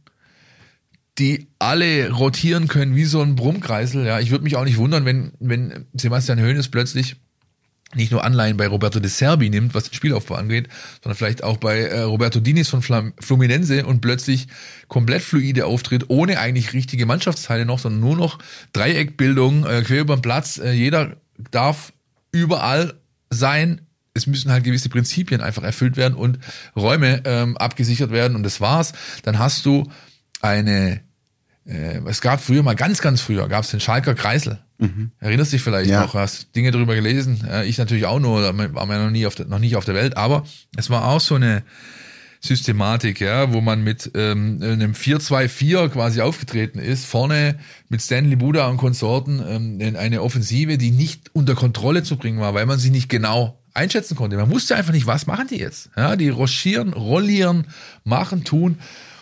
die alle rotieren können wie so ein Brummkreisel. Ja, ich würde mich auch nicht wundern, wenn, wenn Sebastian Hoeneß plötzlich nicht nur Anleihen bei Roberto De Serbi nimmt, was den Spielaufbau angeht, sondern vielleicht auch bei äh, Roberto Dinis von Flam Fluminense und plötzlich komplett fluide auftritt, ohne eigentlich richtige Mannschaftsteile noch, sondern nur noch Dreieckbildung, äh, quer über den Platz. Äh, jeder darf überall sein. Es müssen halt gewisse Prinzipien einfach erfüllt werden und Räume ähm, abgesichert werden und das war's. Dann hast du eine, äh, es gab früher mal ganz, ganz früher, gab es den Schalker Kreisel Mhm. Erinnerst dich vielleicht ja. noch, hast Dinge darüber gelesen. Ich natürlich auch nur, war mir noch nie auf der, noch nicht auf der Welt, aber es war auch so eine Systematik, ja, wo man mit ähm, einem 4-2-4 quasi aufgetreten ist, vorne mit Stanley Buda und Konsorten ähm, in eine Offensive, die nicht unter Kontrolle zu bringen war, weil man sie nicht genau einschätzen konnte. Man wusste einfach nicht, was machen die jetzt. Ja, die rochieren, rollieren, machen, tun.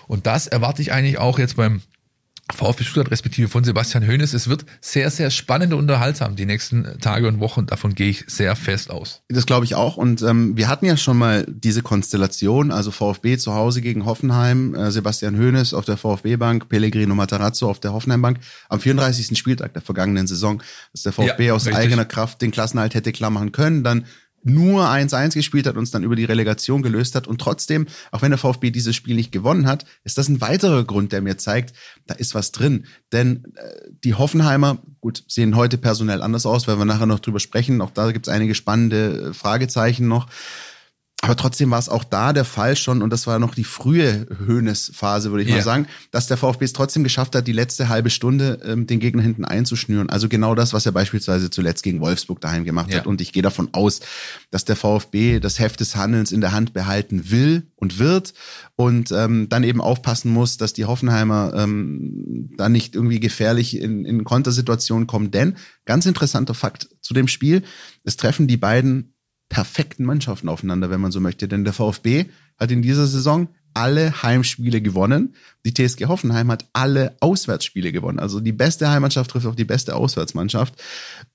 Und das erwarte ich eigentlich auch jetzt beim VfB Stuttgart respektive von Sebastian Hoeneß. Es wird sehr, sehr spannend und unterhaltsam die nächsten Tage und Wochen. Davon gehe ich sehr fest aus. Das glaube ich auch. Und ähm, wir hatten ja schon mal diese Konstellation, also VfB zu Hause gegen Hoffenheim, äh, Sebastian Hoeneß auf der VfB-Bank, Pellegrino Matarazzo auf der Hoffenheim-Bank am 34. Spieltag der vergangenen Saison, dass der VfB ja, aus richtig. eigener Kraft den Klassenhalt hätte klar machen können. Dann nur 1-1 gespielt hat, uns dann über die Relegation gelöst hat. Und trotzdem, auch wenn der VfB dieses Spiel nicht gewonnen hat, ist das ein weiterer Grund, der mir zeigt, da ist was drin. Denn äh, die Hoffenheimer, gut, sehen heute personell anders aus, weil wir nachher noch drüber sprechen. Auch da gibt es einige spannende äh, Fragezeichen noch. Aber trotzdem war es auch da der Fall schon, und das war noch die frühe Höhnes-Phase, würde ich Ja. mal sagen, dass der VfB es trotzdem geschafft hat, die letzte halbe Stunde ähm, den Gegner hinten einzuschnüren. Also genau das, was er beispielsweise zuletzt gegen Wolfsburg daheim gemacht Ja. hat. Und ich gehe davon aus, dass der VfB das Heft des Handelns in der Hand behalten will und wird und ähm, dann eben aufpassen muss, dass die Hoffenheimer ähm, da nicht irgendwie gefährlich in, in Kontersituationen kommen. Denn ganz interessanter Fakt zu dem Spiel, es treffen die beiden perfekten Mannschaften aufeinander, wenn man so möchte. Denn der VfB hat in dieser Saison alle Heimspiele gewonnen. Die TSG Hoffenheim hat alle Auswärtsspiele gewonnen. Also die beste Heimmannschaft trifft auf die beste Auswärtsmannschaft.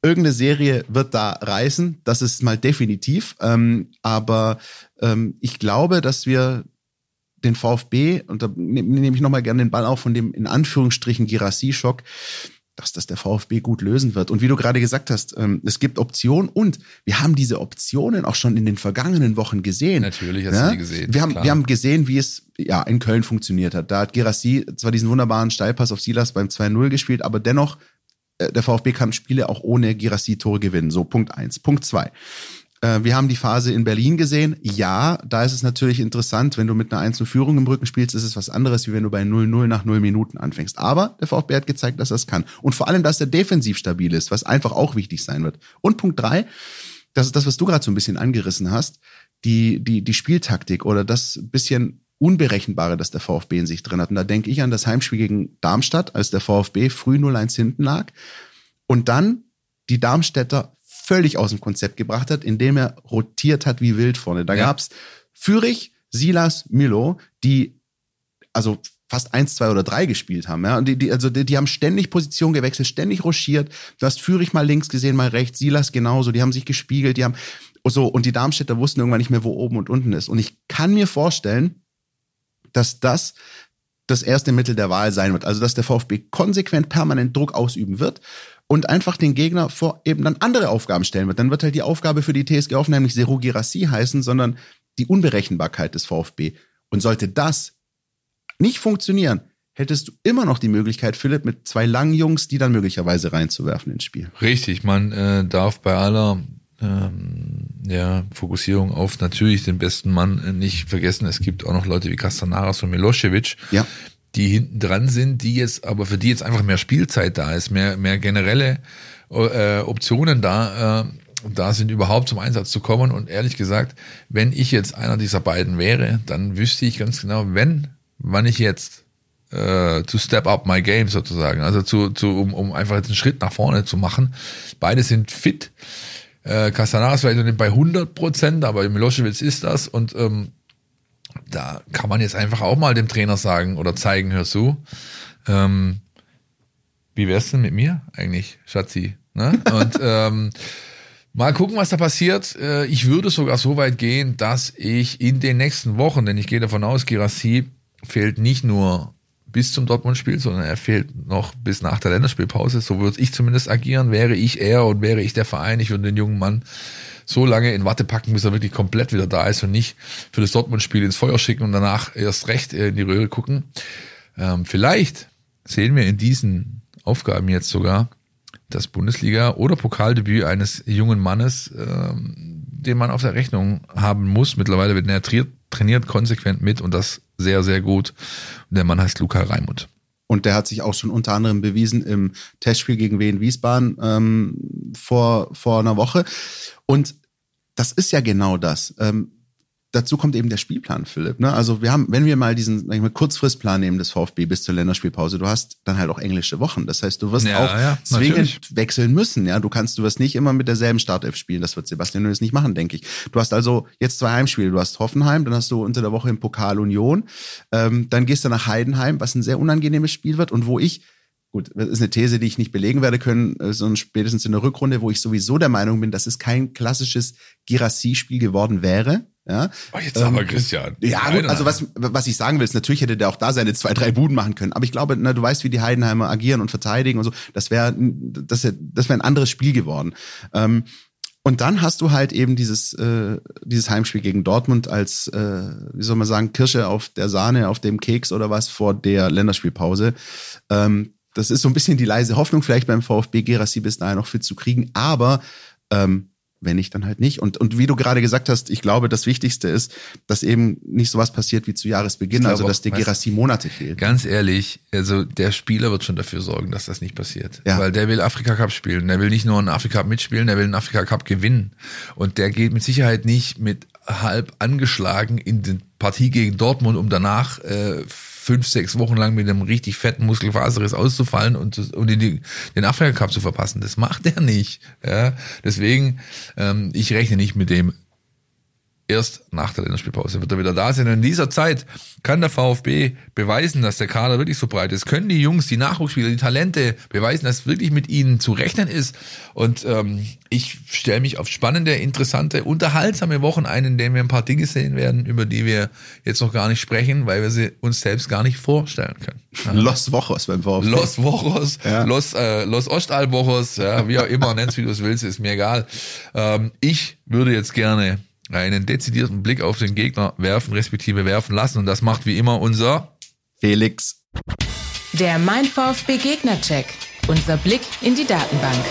Irgendeine Serie wird da reißen, das ist mal definitiv. Ähm, aber ähm, ich glaube, dass wir den VfB, und da ne- nehme ich nochmal gerne den Ball auf von dem in Anführungsstrichen Girassi-Schock, dass das der VfB gut lösen wird. Und wie du gerade gesagt hast, ähm, es gibt Optionen und wir haben diese Optionen auch schon in den vergangenen Wochen gesehen. Natürlich hast du die gesehen, Wir haben, klar. wir haben gesehen, wie es ja in Köln funktioniert hat. Da hat Girassi zwar diesen wunderbaren Steilpass auf Silas beim 2-0 gespielt, aber dennoch, äh, der VfB kann Spiele auch ohne Girassi Tore gewinnen. So, Punkt eins. Punkt zwei. Äh, Wir haben die Phase in Berlin gesehen. Ja, da ist es natürlich interessant, wenn du mit einer 1 Führung im Rücken spielst, ist es was anderes, wie wenn du bei 0-0 nach 0 Minuten anfängst. Aber der VfB hat gezeigt, dass es kann. Und vor allem, dass er defensiv stabil ist, was einfach auch wichtig sein wird. Und Punkt drei, das ist das, was du gerade so ein bisschen angerissen hast, die, die, die Spieltaktik oder das bisschen Unberechenbare, das der VfB in sich drin hat. Und da denke ich an das Heimspiel gegen Darmstadt, als der VfB früh 0-1 hinten lag und dann die Darmstädter völlig aus dem Konzept gebracht hat, indem er rotiert hat wie wild vorne. Da Ja. gab's Fürich, Silas, Milo, die also fast eins, zwei oder drei gespielt haben. Ja? Und die, die, also die, die haben ständig Position gewechselt, ständig rochiert. Du hast Fürich mal links gesehen, mal rechts, Silas genauso. Die haben sich gespiegelt, die haben so und die Darmstädter wussten irgendwann nicht mehr, wo oben und unten ist. Und ich kann mir vorstellen, dass das das erste Mittel der Wahl sein wird. Also dass der VfB konsequent permanent Druck ausüben wird und einfach den Gegner vor eben dann andere Aufgaben stellen wird. Dann wird halt die Aufgabe für die TSG Hoffenheim nicht Zero Girassi heißen, sondern die Unberechenbarkeit des VfB. Und sollte das nicht funktionieren, hättest du immer noch die Möglichkeit, Philipp, mit zwei langen Jungs, die dann möglicherweise reinzuwerfen ins Spiel. Richtig, man äh, darf bei aller ähm, ja, Fokussierung auf natürlich den besten Mann äh, nicht vergessen. Es gibt auch noch Leute wie Castanaras und Milosevic, Ja. Die hinten dran sind, die jetzt, aber für die jetzt einfach mehr Spielzeit da ist, mehr, mehr generelle äh, Optionen da, äh, da sind überhaupt zum Einsatz zu kommen. Und ehrlich gesagt, wenn ich jetzt einer dieser beiden wäre, dann wüsste ich ganz genau, wenn, wann ich jetzt äh, to step up my game sozusagen, also zu, zu um, um einfach jetzt einen Schritt nach vorne zu machen. Beide sind fit. Äh, Castanaras vielleicht noch nicht bei 100 Prozent, aber Milosevic ist das und ähm, da kann man jetzt einfach auch mal dem Trainer sagen oder zeigen, hör zu, ähm, wie wär's denn mit mir eigentlich, Schatzi? Ne? [laughs] Und ähm, mal gucken, was da passiert. Äh, Ich würde sogar so weit gehen, dass ich in den nächsten Wochen, denn ich gehe davon aus, Girassi fehlt nicht nur bis zum Dortmund-Spiel, sondern er fehlt noch bis nach der Länderspielpause. So würde ich zumindest agieren. Wäre ich er und wäre ich der Verein, ich würde den jungen Mann so lange in Watte packen, bis er wirklich komplett wieder da ist und nicht für das Dortmund-Spiel ins Feuer schicken und danach erst recht in die Röhre gucken. Ähm, vielleicht sehen wir in diesen Aufgaben jetzt sogar das Bundesliga- oder Pokaldebüt eines jungen Mannes, ähm, den man auf der Rechnung haben muss. Mittlerweile wird er trainiert, trainiert konsequent mit und das sehr, sehr gut. Der Mann heißt Luca Raimund. Und der hat sich auch schon unter anderem bewiesen im Testspiel gegen Wien Wiesbaden ähm, vor, vor einer Woche. Und das ist ja genau das. Ähm, dazu kommt eben der Spielplan, Philipp. Ne? Also wir haben, wenn wir mal diesen ich mal, Kurzfristplan nehmen des VfB bis zur Länderspielpause, du hast dann halt auch englische Wochen. Das heißt, du wirst Ja, auch ja, zwingend natürlich. wechseln müssen. Ja, du kannst, du wirst nicht immer mit derselben Startelf spielen. Das wird Sebastian Hönes nicht machen, denke ich. Du hast also jetzt zwei Heimspiele. Du hast Hoffenheim, dann hast du unter der Woche im Pokal Union. Ähm, dann gehst du nach Heidenheim, was ein sehr unangenehmes Spiel wird und wo ich Gut, das ist eine These, die ich nicht belegen werde können, äh, sondern spätestens in der Rückrunde, wo ich sowieso der Meinung bin, dass es kein klassisches Girassi-Spiel geworden wäre. Ja, Oh, jetzt aber Christian. ja, gut, also was, was ich sagen will, ist, natürlich hätte der auch da seine zwei, drei Buden machen können. Aber ich glaube, na, du weißt, wie die Heidenheimer agieren und verteidigen und so. Das wäre das wär, das wär ein anderes Spiel geworden. Ähm, und dann hast du halt eben dieses, äh, dieses Heimspiel gegen Dortmund als, äh, wie soll man sagen, Kirsche auf der Sahne, auf dem Keks oder was vor der Länderspielpause. Ähm, das ist so ein bisschen die leise Hoffnung, vielleicht beim VfB Gerassi bis dahin noch fit zu kriegen. Aber ähm, wenn nicht, dann halt nicht. Und, und wie du gerade gesagt hast, ich glaube, das Wichtigste ist, dass eben nicht sowas passiert wie zu Jahresbeginn, also dass der Gerassi Monate fehlt. Ganz ehrlich, also der Spieler wird schon dafür sorgen, dass das nicht passiert. Ja. Weil der will Afrika Cup spielen. Der will nicht nur einen Afrika Cup mitspielen, der will einen Afrika Cup gewinnen. Und der geht mit Sicherheit nicht mit halb angeschlagen in die Partie gegen Dortmund, um danach äh, fünf, sechs Wochen lang mit einem richtig fetten Muskelfaserriss auszufallen und, und in die, den Afrika Cup zu verpassen. Das macht er nicht. Ja? Deswegen, ähm, ich rechne nicht mit dem erst nach der Länderspielpause wird er wieder da sein. Und in dieser Zeit kann der VfB beweisen, dass der Kader wirklich so breit ist. Können die Jungs, die Nachwuchsspieler, die Talente beweisen, dass wirklich mit ihnen zu rechnen ist. Und ähm, ich stelle mich auf spannende, interessante, unterhaltsame Wochen ein, in denen wir ein paar Dinge sehen werden, über die wir jetzt noch gar nicht sprechen, weil wir sie uns selbst gar nicht vorstellen können. Ja. Los Wochos beim VfB. Los Wochos, Ja. Los, äh, Los Ostalwochos, ja, wie auch immer, nenn's wie du es willst, ist mir egal. Ähm, ich würde jetzt gerne einen dezidierten Blick auf den Gegner werfen, respektive werfen lassen. Und das macht wie immer unser Felix. Der Mein VfB Gegnercheck. Unser Blick in die Datenbank.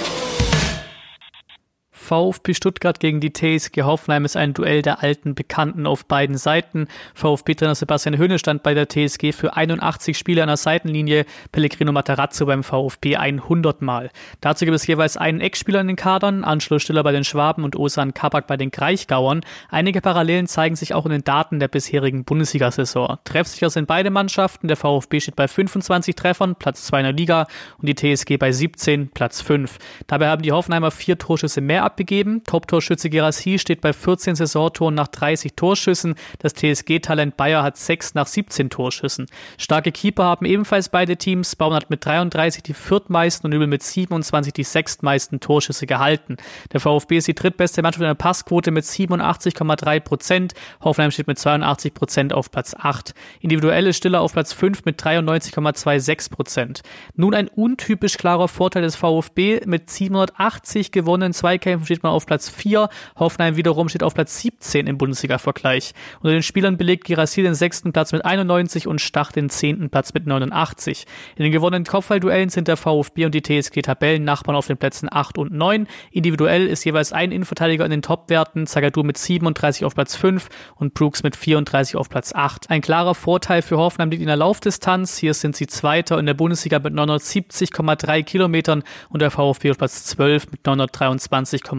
VfB Stuttgart gegen die TSG Hoffenheim ist ein Duell der alten Bekannten auf beiden Seiten. VfB-Trainer Sebastian Höhne stand bei der TSG für 81 Spiele an der Seitenlinie, Pellegrino Matarazzo beim VfB 100 Mal. Dazu gibt es jeweils einen Eckspieler in den Kadern, Anschluss Stiller bei den Schwaben und Osan Kabak bei den Kraichgauern. Einige Parallelen zeigen sich auch in den Daten der bisherigen Bundesliga-Saison. Treffsicher sind beide Mannschaften. Der VfB steht bei 25 Treffern, Platz 2 in der Liga und die TSG bei 17, Platz 5. Dabei haben die Hoffenheimer vier Torschüsse mehr abgegeben. Top-Torschütze Gerassi steht bei 14 Saisontoren nach 30 Torschüssen. Das TSG-Talent Bayer hat 6 nach 17 Torschüssen. Starke Keeper haben ebenfalls beide Teams. Baum hat mit 33 die viertmeisten und Übel mit 27 die sechstmeisten Torschüsse gehalten. Der VfB ist die drittbeste Mannschaft in der Passquote mit 87,3 Prozent. Hoffenheim steht mit 82 Prozent auf Platz 8. Individuell ist Stiller auf Platz 5 mit 93,26 Prozent. Nun ein untypisch klarer Vorteil des VfB. Mit 780 gewonnenen Zweikämpfen steht man auf Platz 4. Hoffenheim wiederum steht auf Platz 17 im Bundesliga-Vergleich. Unter den Spielern belegt Girassi den sechsten Platz mit 91 und Stach den zehnten Platz mit 89. In den gewonnenen Kopfballduellen sind der VfB und die TSG Tabellennachbarn auf den Plätzen 8 und 9. Individuell ist jeweils ein Innenverteidiger in den Topwerten, Zagadou mit 37 auf Platz 5 und Brooks mit 34 auf Platz 8. Ein klarer Vorteil für Hoffenheim liegt in der Laufdistanz. Hier sind sie Zweiter in der Bundesliga mit 970,3 Kilometern und der VfB auf Platz 12 mit 923,3.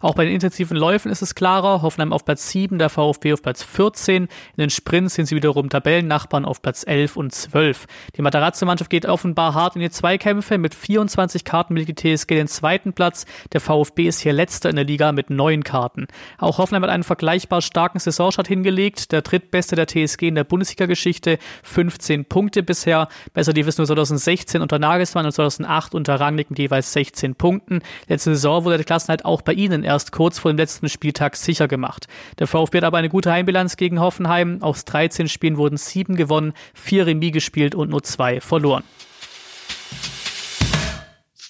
Auch bei den intensiven Läufen ist es klarer. Hoffenheim auf Platz 7, der VfB auf Platz 14. In den Sprints sind sie wiederum Tabellennachbarn auf Platz 11 und 12. Die Matarazzo-Mannschaft geht offenbar hart in die Zweikämpfe. Mit 24 Karten belegt die TSG den zweiten Platz. Der VfB ist hier letzter in der Liga mit neun Karten. Auch Hoffenheim hat einen vergleichbar starken Saisonstart hingelegt. Der drittbeste der TSG in der Bundesliga-Geschichte. 15 Punkte bisher. Besser die wissen nur 2016 unter Nagelsmann und 2008 unter Rangnick mit jeweils 16 Punkten. Letzte Saison wurde der Klassenhalt auch bei ihnen erst kurz vor dem letzten Spieltag sicher gemacht. Der VfB hat aber eine gute Heimbilanz gegen Hoffenheim. Aus 13 Spielen wurden sieben gewonnen, vier Remis gespielt und nur zwei verloren.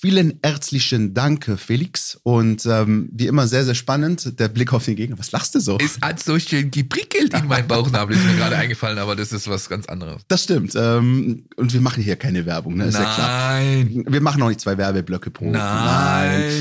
Vielen herzlichen Dank, Felix. Und ähm, wie immer sehr, sehr spannend, der Blick auf den Gegner. Was lachst du so? Es hat so schön geprickelt in meinem Bauchnabel, ist mir gerade eingefallen, aber das ist was ganz anderes. Das stimmt. Ähm, und wir machen hier keine Werbung, ne? Ist ja klar. Nein. Wir machen auch nicht zwei Werbeblöcke pro. Nein.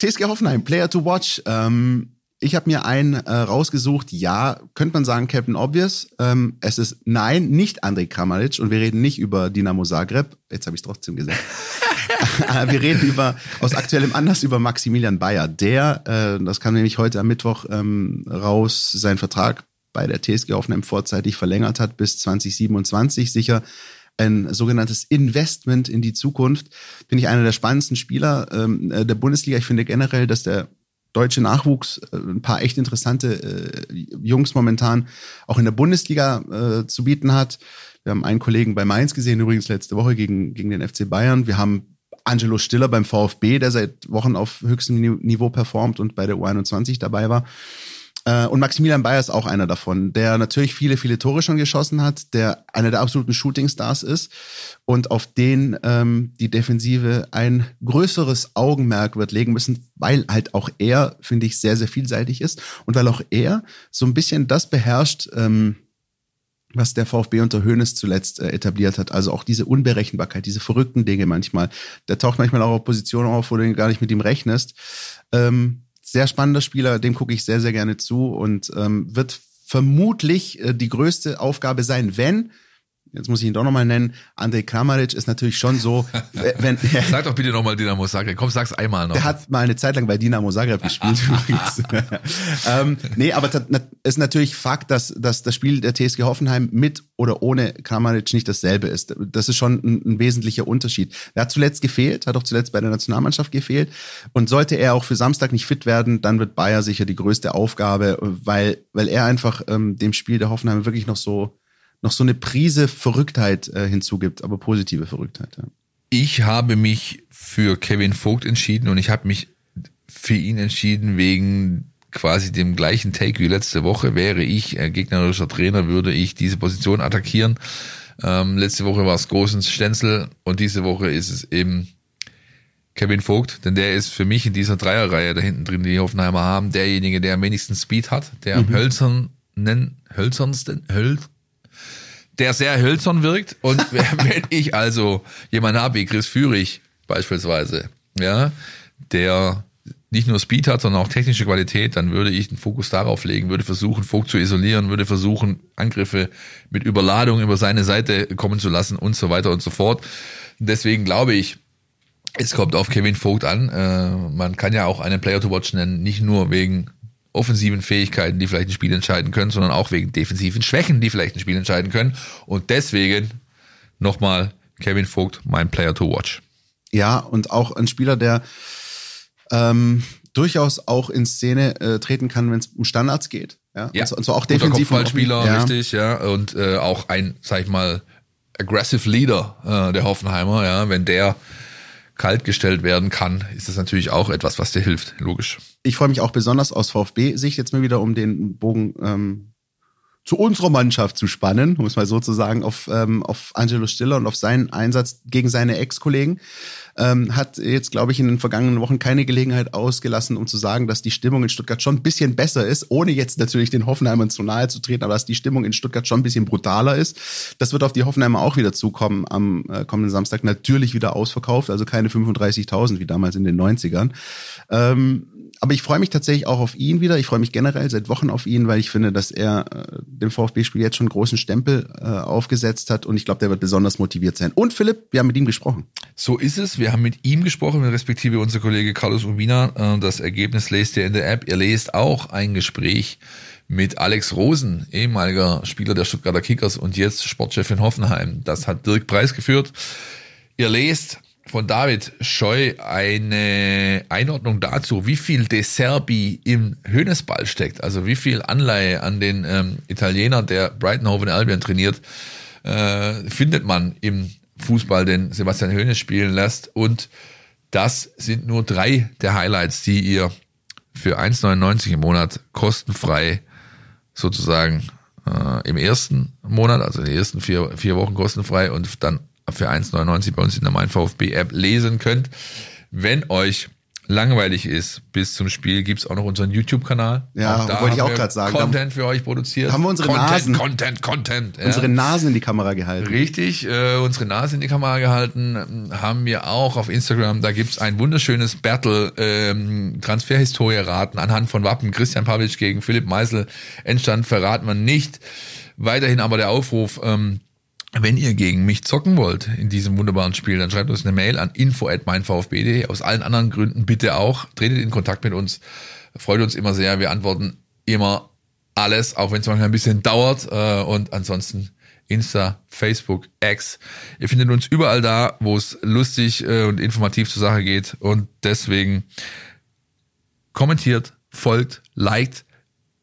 TSG Hoffenheim, Player to Watch. Ähm, ich habe mir einen äh, rausgesucht. Ja, könnte man sagen, Captain Obvious. Ähm, es ist nein, nicht Andrej Kramaric und wir reden nicht über Dinamo Zagreb. Jetzt habe ich es trotzdem gesagt. [laughs] [laughs] Wir reden über aus aktuellem Anlass über Maximilian Bayer. Der, äh, das kam nämlich heute am Mittwoch ähm, raus, seinen Vertrag bei der TSG Hoffenheim vorzeitig verlängert hat bis 2027. Sicher ein sogenanntes Investment in die Zukunft. Finde ich einer der spannendsten Spieler ähm, äh, der Bundesliga. Ich finde generell, dass der deutsche Nachwuchs äh, ein paar echt interessante äh, Jungs momentan auch in der Bundesliga äh, zu bieten hat. Wir haben einen Kollegen bei Mainz gesehen, übrigens letzte Woche gegen, gegen den FC Bayern. Wir haben Angelo Stiller beim VfB, der seit Wochen auf höchstem Ni- Niveau performt und bei der U21 dabei war. Äh, Und Maximilian Bayer ist auch einer davon, der natürlich viele, viele Tore schon geschossen hat, der einer der absoluten Shootingstars ist und auf den ähm, die Defensive ein größeres Augenmerk wird legen müssen, weil halt auch er, finde ich, sehr, sehr vielseitig ist und weil auch er so ein bisschen das beherrscht, ähm, was der VfB unter Hoeneß zuletzt äh, etabliert hat. Also auch diese Unberechenbarkeit, diese verrückten Dinge manchmal. Der taucht manchmal auch auf Positionen auf, wo du gar nicht mit ihm rechnest. Ähm, sehr spannender Spieler, dem gucke ich sehr, sehr gerne zu und ähm, wird vermutlich äh, die größte Aufgabe sein, wenn jetzt muss ich ihn doch nochmal nennen, Andrej Kramaric ist natürlich schon so, [laughs] wenn... [laughs] Sag doch bitte nochmal Dinamo Zagreb, komm, sag's einmal noch. Der hat mal eine Zeit lang bei Dinamo Zagreb gespielt [laughs] übrigens. ähm, nee, aber es ist natürlich Fakt, dass, dass das Spiel der TSG Hoffenheim mit oder ohne Kramaric nicht dasselbe ist. Das ist schon ein, ein wesentlicher Unterschied. Er hat zuletzt gefehlt, hat auch zuletzt bei der Nationalmannschaft gefehlt und sollte er auch für Samstag nicht fit werden, dann wird Bayer sicher die größte Aufgabe, weil, weil er einfach ähm, dem Spiel der Hoffenheim wirklich noch so noch so eine Prise Verrücktheit äh, hinzugibt, aber positive Verrücktheit. Ja. Ich habe mich für Kevin Vogt entschieden und ich habe mich für ihn entschieden wegen quasi dem gleichen Take wie letzte Woche. Wäre ich äh, gegnerischer Trainer, würde ich diese Position attackieren. Ähm, letzte Woche war es Großens Stenzel und diese Woche ist es eben Kevin Vogt, denn der ist für mich in dieser Dreierreihe da hinten drin, die die Hoffenheimer haben, derjenige, der am wenigsten Speed hat, der am mhm. hölzernen, hölzernsten, höl, der sehr hölzern wirkt. Und [laughs] wenn ich also jemanden habe wie Chris Führig beispielsweise, ja, der nicht nur Speed hat, sondern auch technische Qualität, dann würde ich den Fokus darauf legen, würde versuchen, Vogt zu isolieren, würde versuchen, Angriffe mit Überladung über seine Seite kommen zu lassen und so weiter und so fort. Deswegen glaube ich, es kommt auf Kevin Vogt an. Äh, man kann ja auch einen Player to Watch nennen, nicht nur wegen offensiven Fähigkeiten, die vielleicht ein Spiel entscheiden können, sondern auch wegen defensiven Schwächen, die vielleicht ein Spiel entscheiden können. Und deswegen nochmal Kevin Vogt, mein Player to watch. Ja, und auch ein Spieler, der ähm, durchaus auch in Szene äh, treten kann, wenn es um Standards geht. Ja, ja. Und, so auch defensiv. Kopfballspieler, ja. richtig, ja. Und äh, auch ein, sag ich mal, aggressive Leader äh, der Hoffenheimer, ja, wenn der kaltgestellt werden kann, ist das natürlich auch etwas, was dir hilft, logisch. Ich freue mich auch besonders aus VfB-Sicht jetzt mal wieder, um den Bogen ähm, zu unserer Mannschaft zu spannen, um es mal so zu sagen, auf, ähm, auf Angelo Stiller und auf seinen Einsatz gegen seine Ex-Kollegen ähm, hat jetzt, glaube ich, in den vergangenen Wochen keine Gelegenheit ausgelassen, um zu sagen, dass die Stimmung in Stuttgart schon ein bisschen besser ist, ohne jetzt natürlich den Hoffenheimern zu nahe zu treten, aber dass die Stimmung in Stuttgart schon ein bisschen brutaler ist. Das wird auf die Hoffenheimer auch wieder zukommen am äh, kommenden Samstag. Natürlich wieder ausverkauft, also keine 35.000 wie damals in den 90ern. Ähm, aber ich freue mich tatsächlich auch auf ihn wieder. Ich freue mich generell seit Wochen auf ihn, weil ich finde, dass er äh, dem VfB-Spiel jetzt schon einen großen Stempel äh, aufgesetzt hat und ich glaube, der wird besonders motiviert sein. Und Philipp, wir haben mit ihm gesprochen. So ist es. Wir haben mit ihm gesprochen, respektive unser Kollege Carlos Urbina. Äh, das Ergebnis lest ihr in der App. Ihr lest auch ein Gespräch mit Alex Rosen, ehemaliger Spieler der Stuttgarter Kickers und jetzt Sportchef in Hoffenheim. Das hat Dirk Preis geführt. Ihr lest von David Scheu eine Einordnung dazu, wie viel De Serbi im Hönesball steckt, also wie viel Anleihe an den ähm, Italiener, der Brighton Albion trainiert, äh, findet man im Fußball, den Sebastian Hönes spielen lässt. Und das sind nur drei der Highlights, die ihr für 1,99 im Monat kostenfrei sozusagen äh, im ersten Monat, also in den ersten vier, vier Wochen kostenfrei und dann für 1,99 bei uns in der Mein VfB App lesen könnt. Wenn euch langweilig ist bis zum Spiel, gibt's auch noch unseren YouTube-Kanal. Ja, da wollte ich auch gerade sagen. Content für euch produziert. Haben wir unsere Content, Nasen. Content, Content. Ja. Unsere Nasen in die Kamera gehalten. Richtig, äh, unsere Nase in die Kamera gehalten. Haben wir auch auf Instagram. Da gibt's ein wunderschönes Battle, ähm, Transferhistorie raten anhand von Wappen. Christian Pavlic gegen Philipp Meisel. Endstand verraten wir nicht. Weiterhin aber der Aufruf, ähm, wenn ihr gegen mich zocken wollt in diesem wunderbaren Spiel, dann schreibt uns eine Mail an info@meinvfb.de. Aus allen anderen Gründen bitte auch. Tretet in Kontakt mit uns. Freut uns immer sehr. Wir antworten immer alles, auch wenn es manchmal ein bisschen dauert. Äh, und ansonsten Insta, Facebook, X. Ihr findet uns überall da, wo es lustig äh, und informativ zur Sache geht. Und deswegen kommentiert, folgt, liked,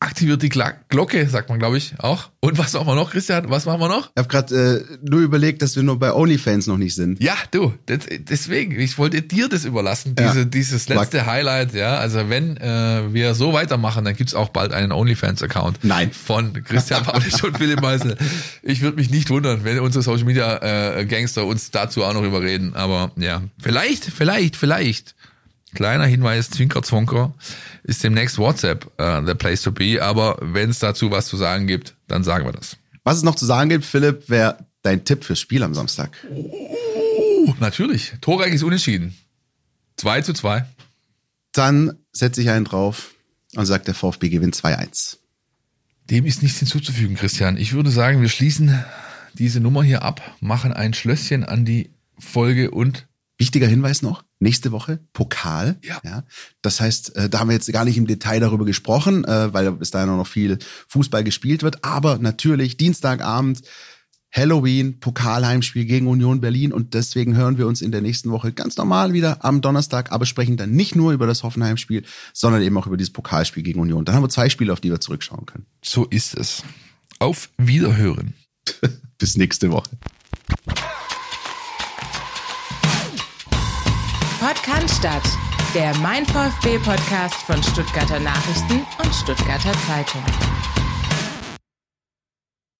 aktiviert die Glocke, sagt man, glaube ich, auch. Und was machen wir noch, Christian? Was machen wir noch? Ich habe gerade äh, nur überlegt, dass wir nur bei OnlyFans noch nicht sind. Ja, du, das, deswegen, ich wollte dir das überlassen, diese, ja. dieses letzte Mag. Highlight, ja. Also wenn äh, wir so weitermachen, dann gibt's auch bald einen OnlyFans-Account. Nein. Von Christian [laughs] Pavlic und Philipp Meisel. Ich würde mich nicht wundern, wenn unsere Social Media äh, Gangster uns dazu auch noch überreden. Aber ja, vielleicht, vielleicht, vielleicht. Kleiner Hinweis, Zwinker Zwonker ist demnächst WhatsApp uh, the place to be. Aber wenn es dazu was zu sagen gibt, dann sagen wir das. Was es noch zu sagen gibt, Philipp, wäre dein Tipp fürs Spiel am Samstag. Oh, natürlich. Torreich ist unentschieden. 2 zu 2. dann setze ich einen drauf und sage, der VfB gewinnt 2-1. Dem ist nichts hinzuzufügen, Christian. Ich würde sagen, wir schließen diese Nummer hier ab, machen ein Schlösschen an die Folge und Wichtiger Hinweis noch, nächste Woche Pokal. Ja. ja. Das heißt, äh, da haben wir jetzt gar nicht im Detail darüber gesprochen, äh, weil bis dahin noch viel Fußball gespielt wird. Aber natürlich Dienstagabend Halloween, Pokalheimspiel gegen Union Berlin und deswegen hören wir uns in der nächsten Woche ganz normal wieder am Donnerstag, aber sprechen dann nicht nur über das Hoffenheim-Spiel, sondern eben auch über dieses Pokalspiel gegen Union. Dann haben wir zwei Spiele, auf die wir zurückschauen können. so ist es. Auf Wiederhören. [laughs] Bis nächste Woche. Podcast, der Mein VfB Podcast von Stuttgarter Nachrichten und Stuttgarter Zeitung.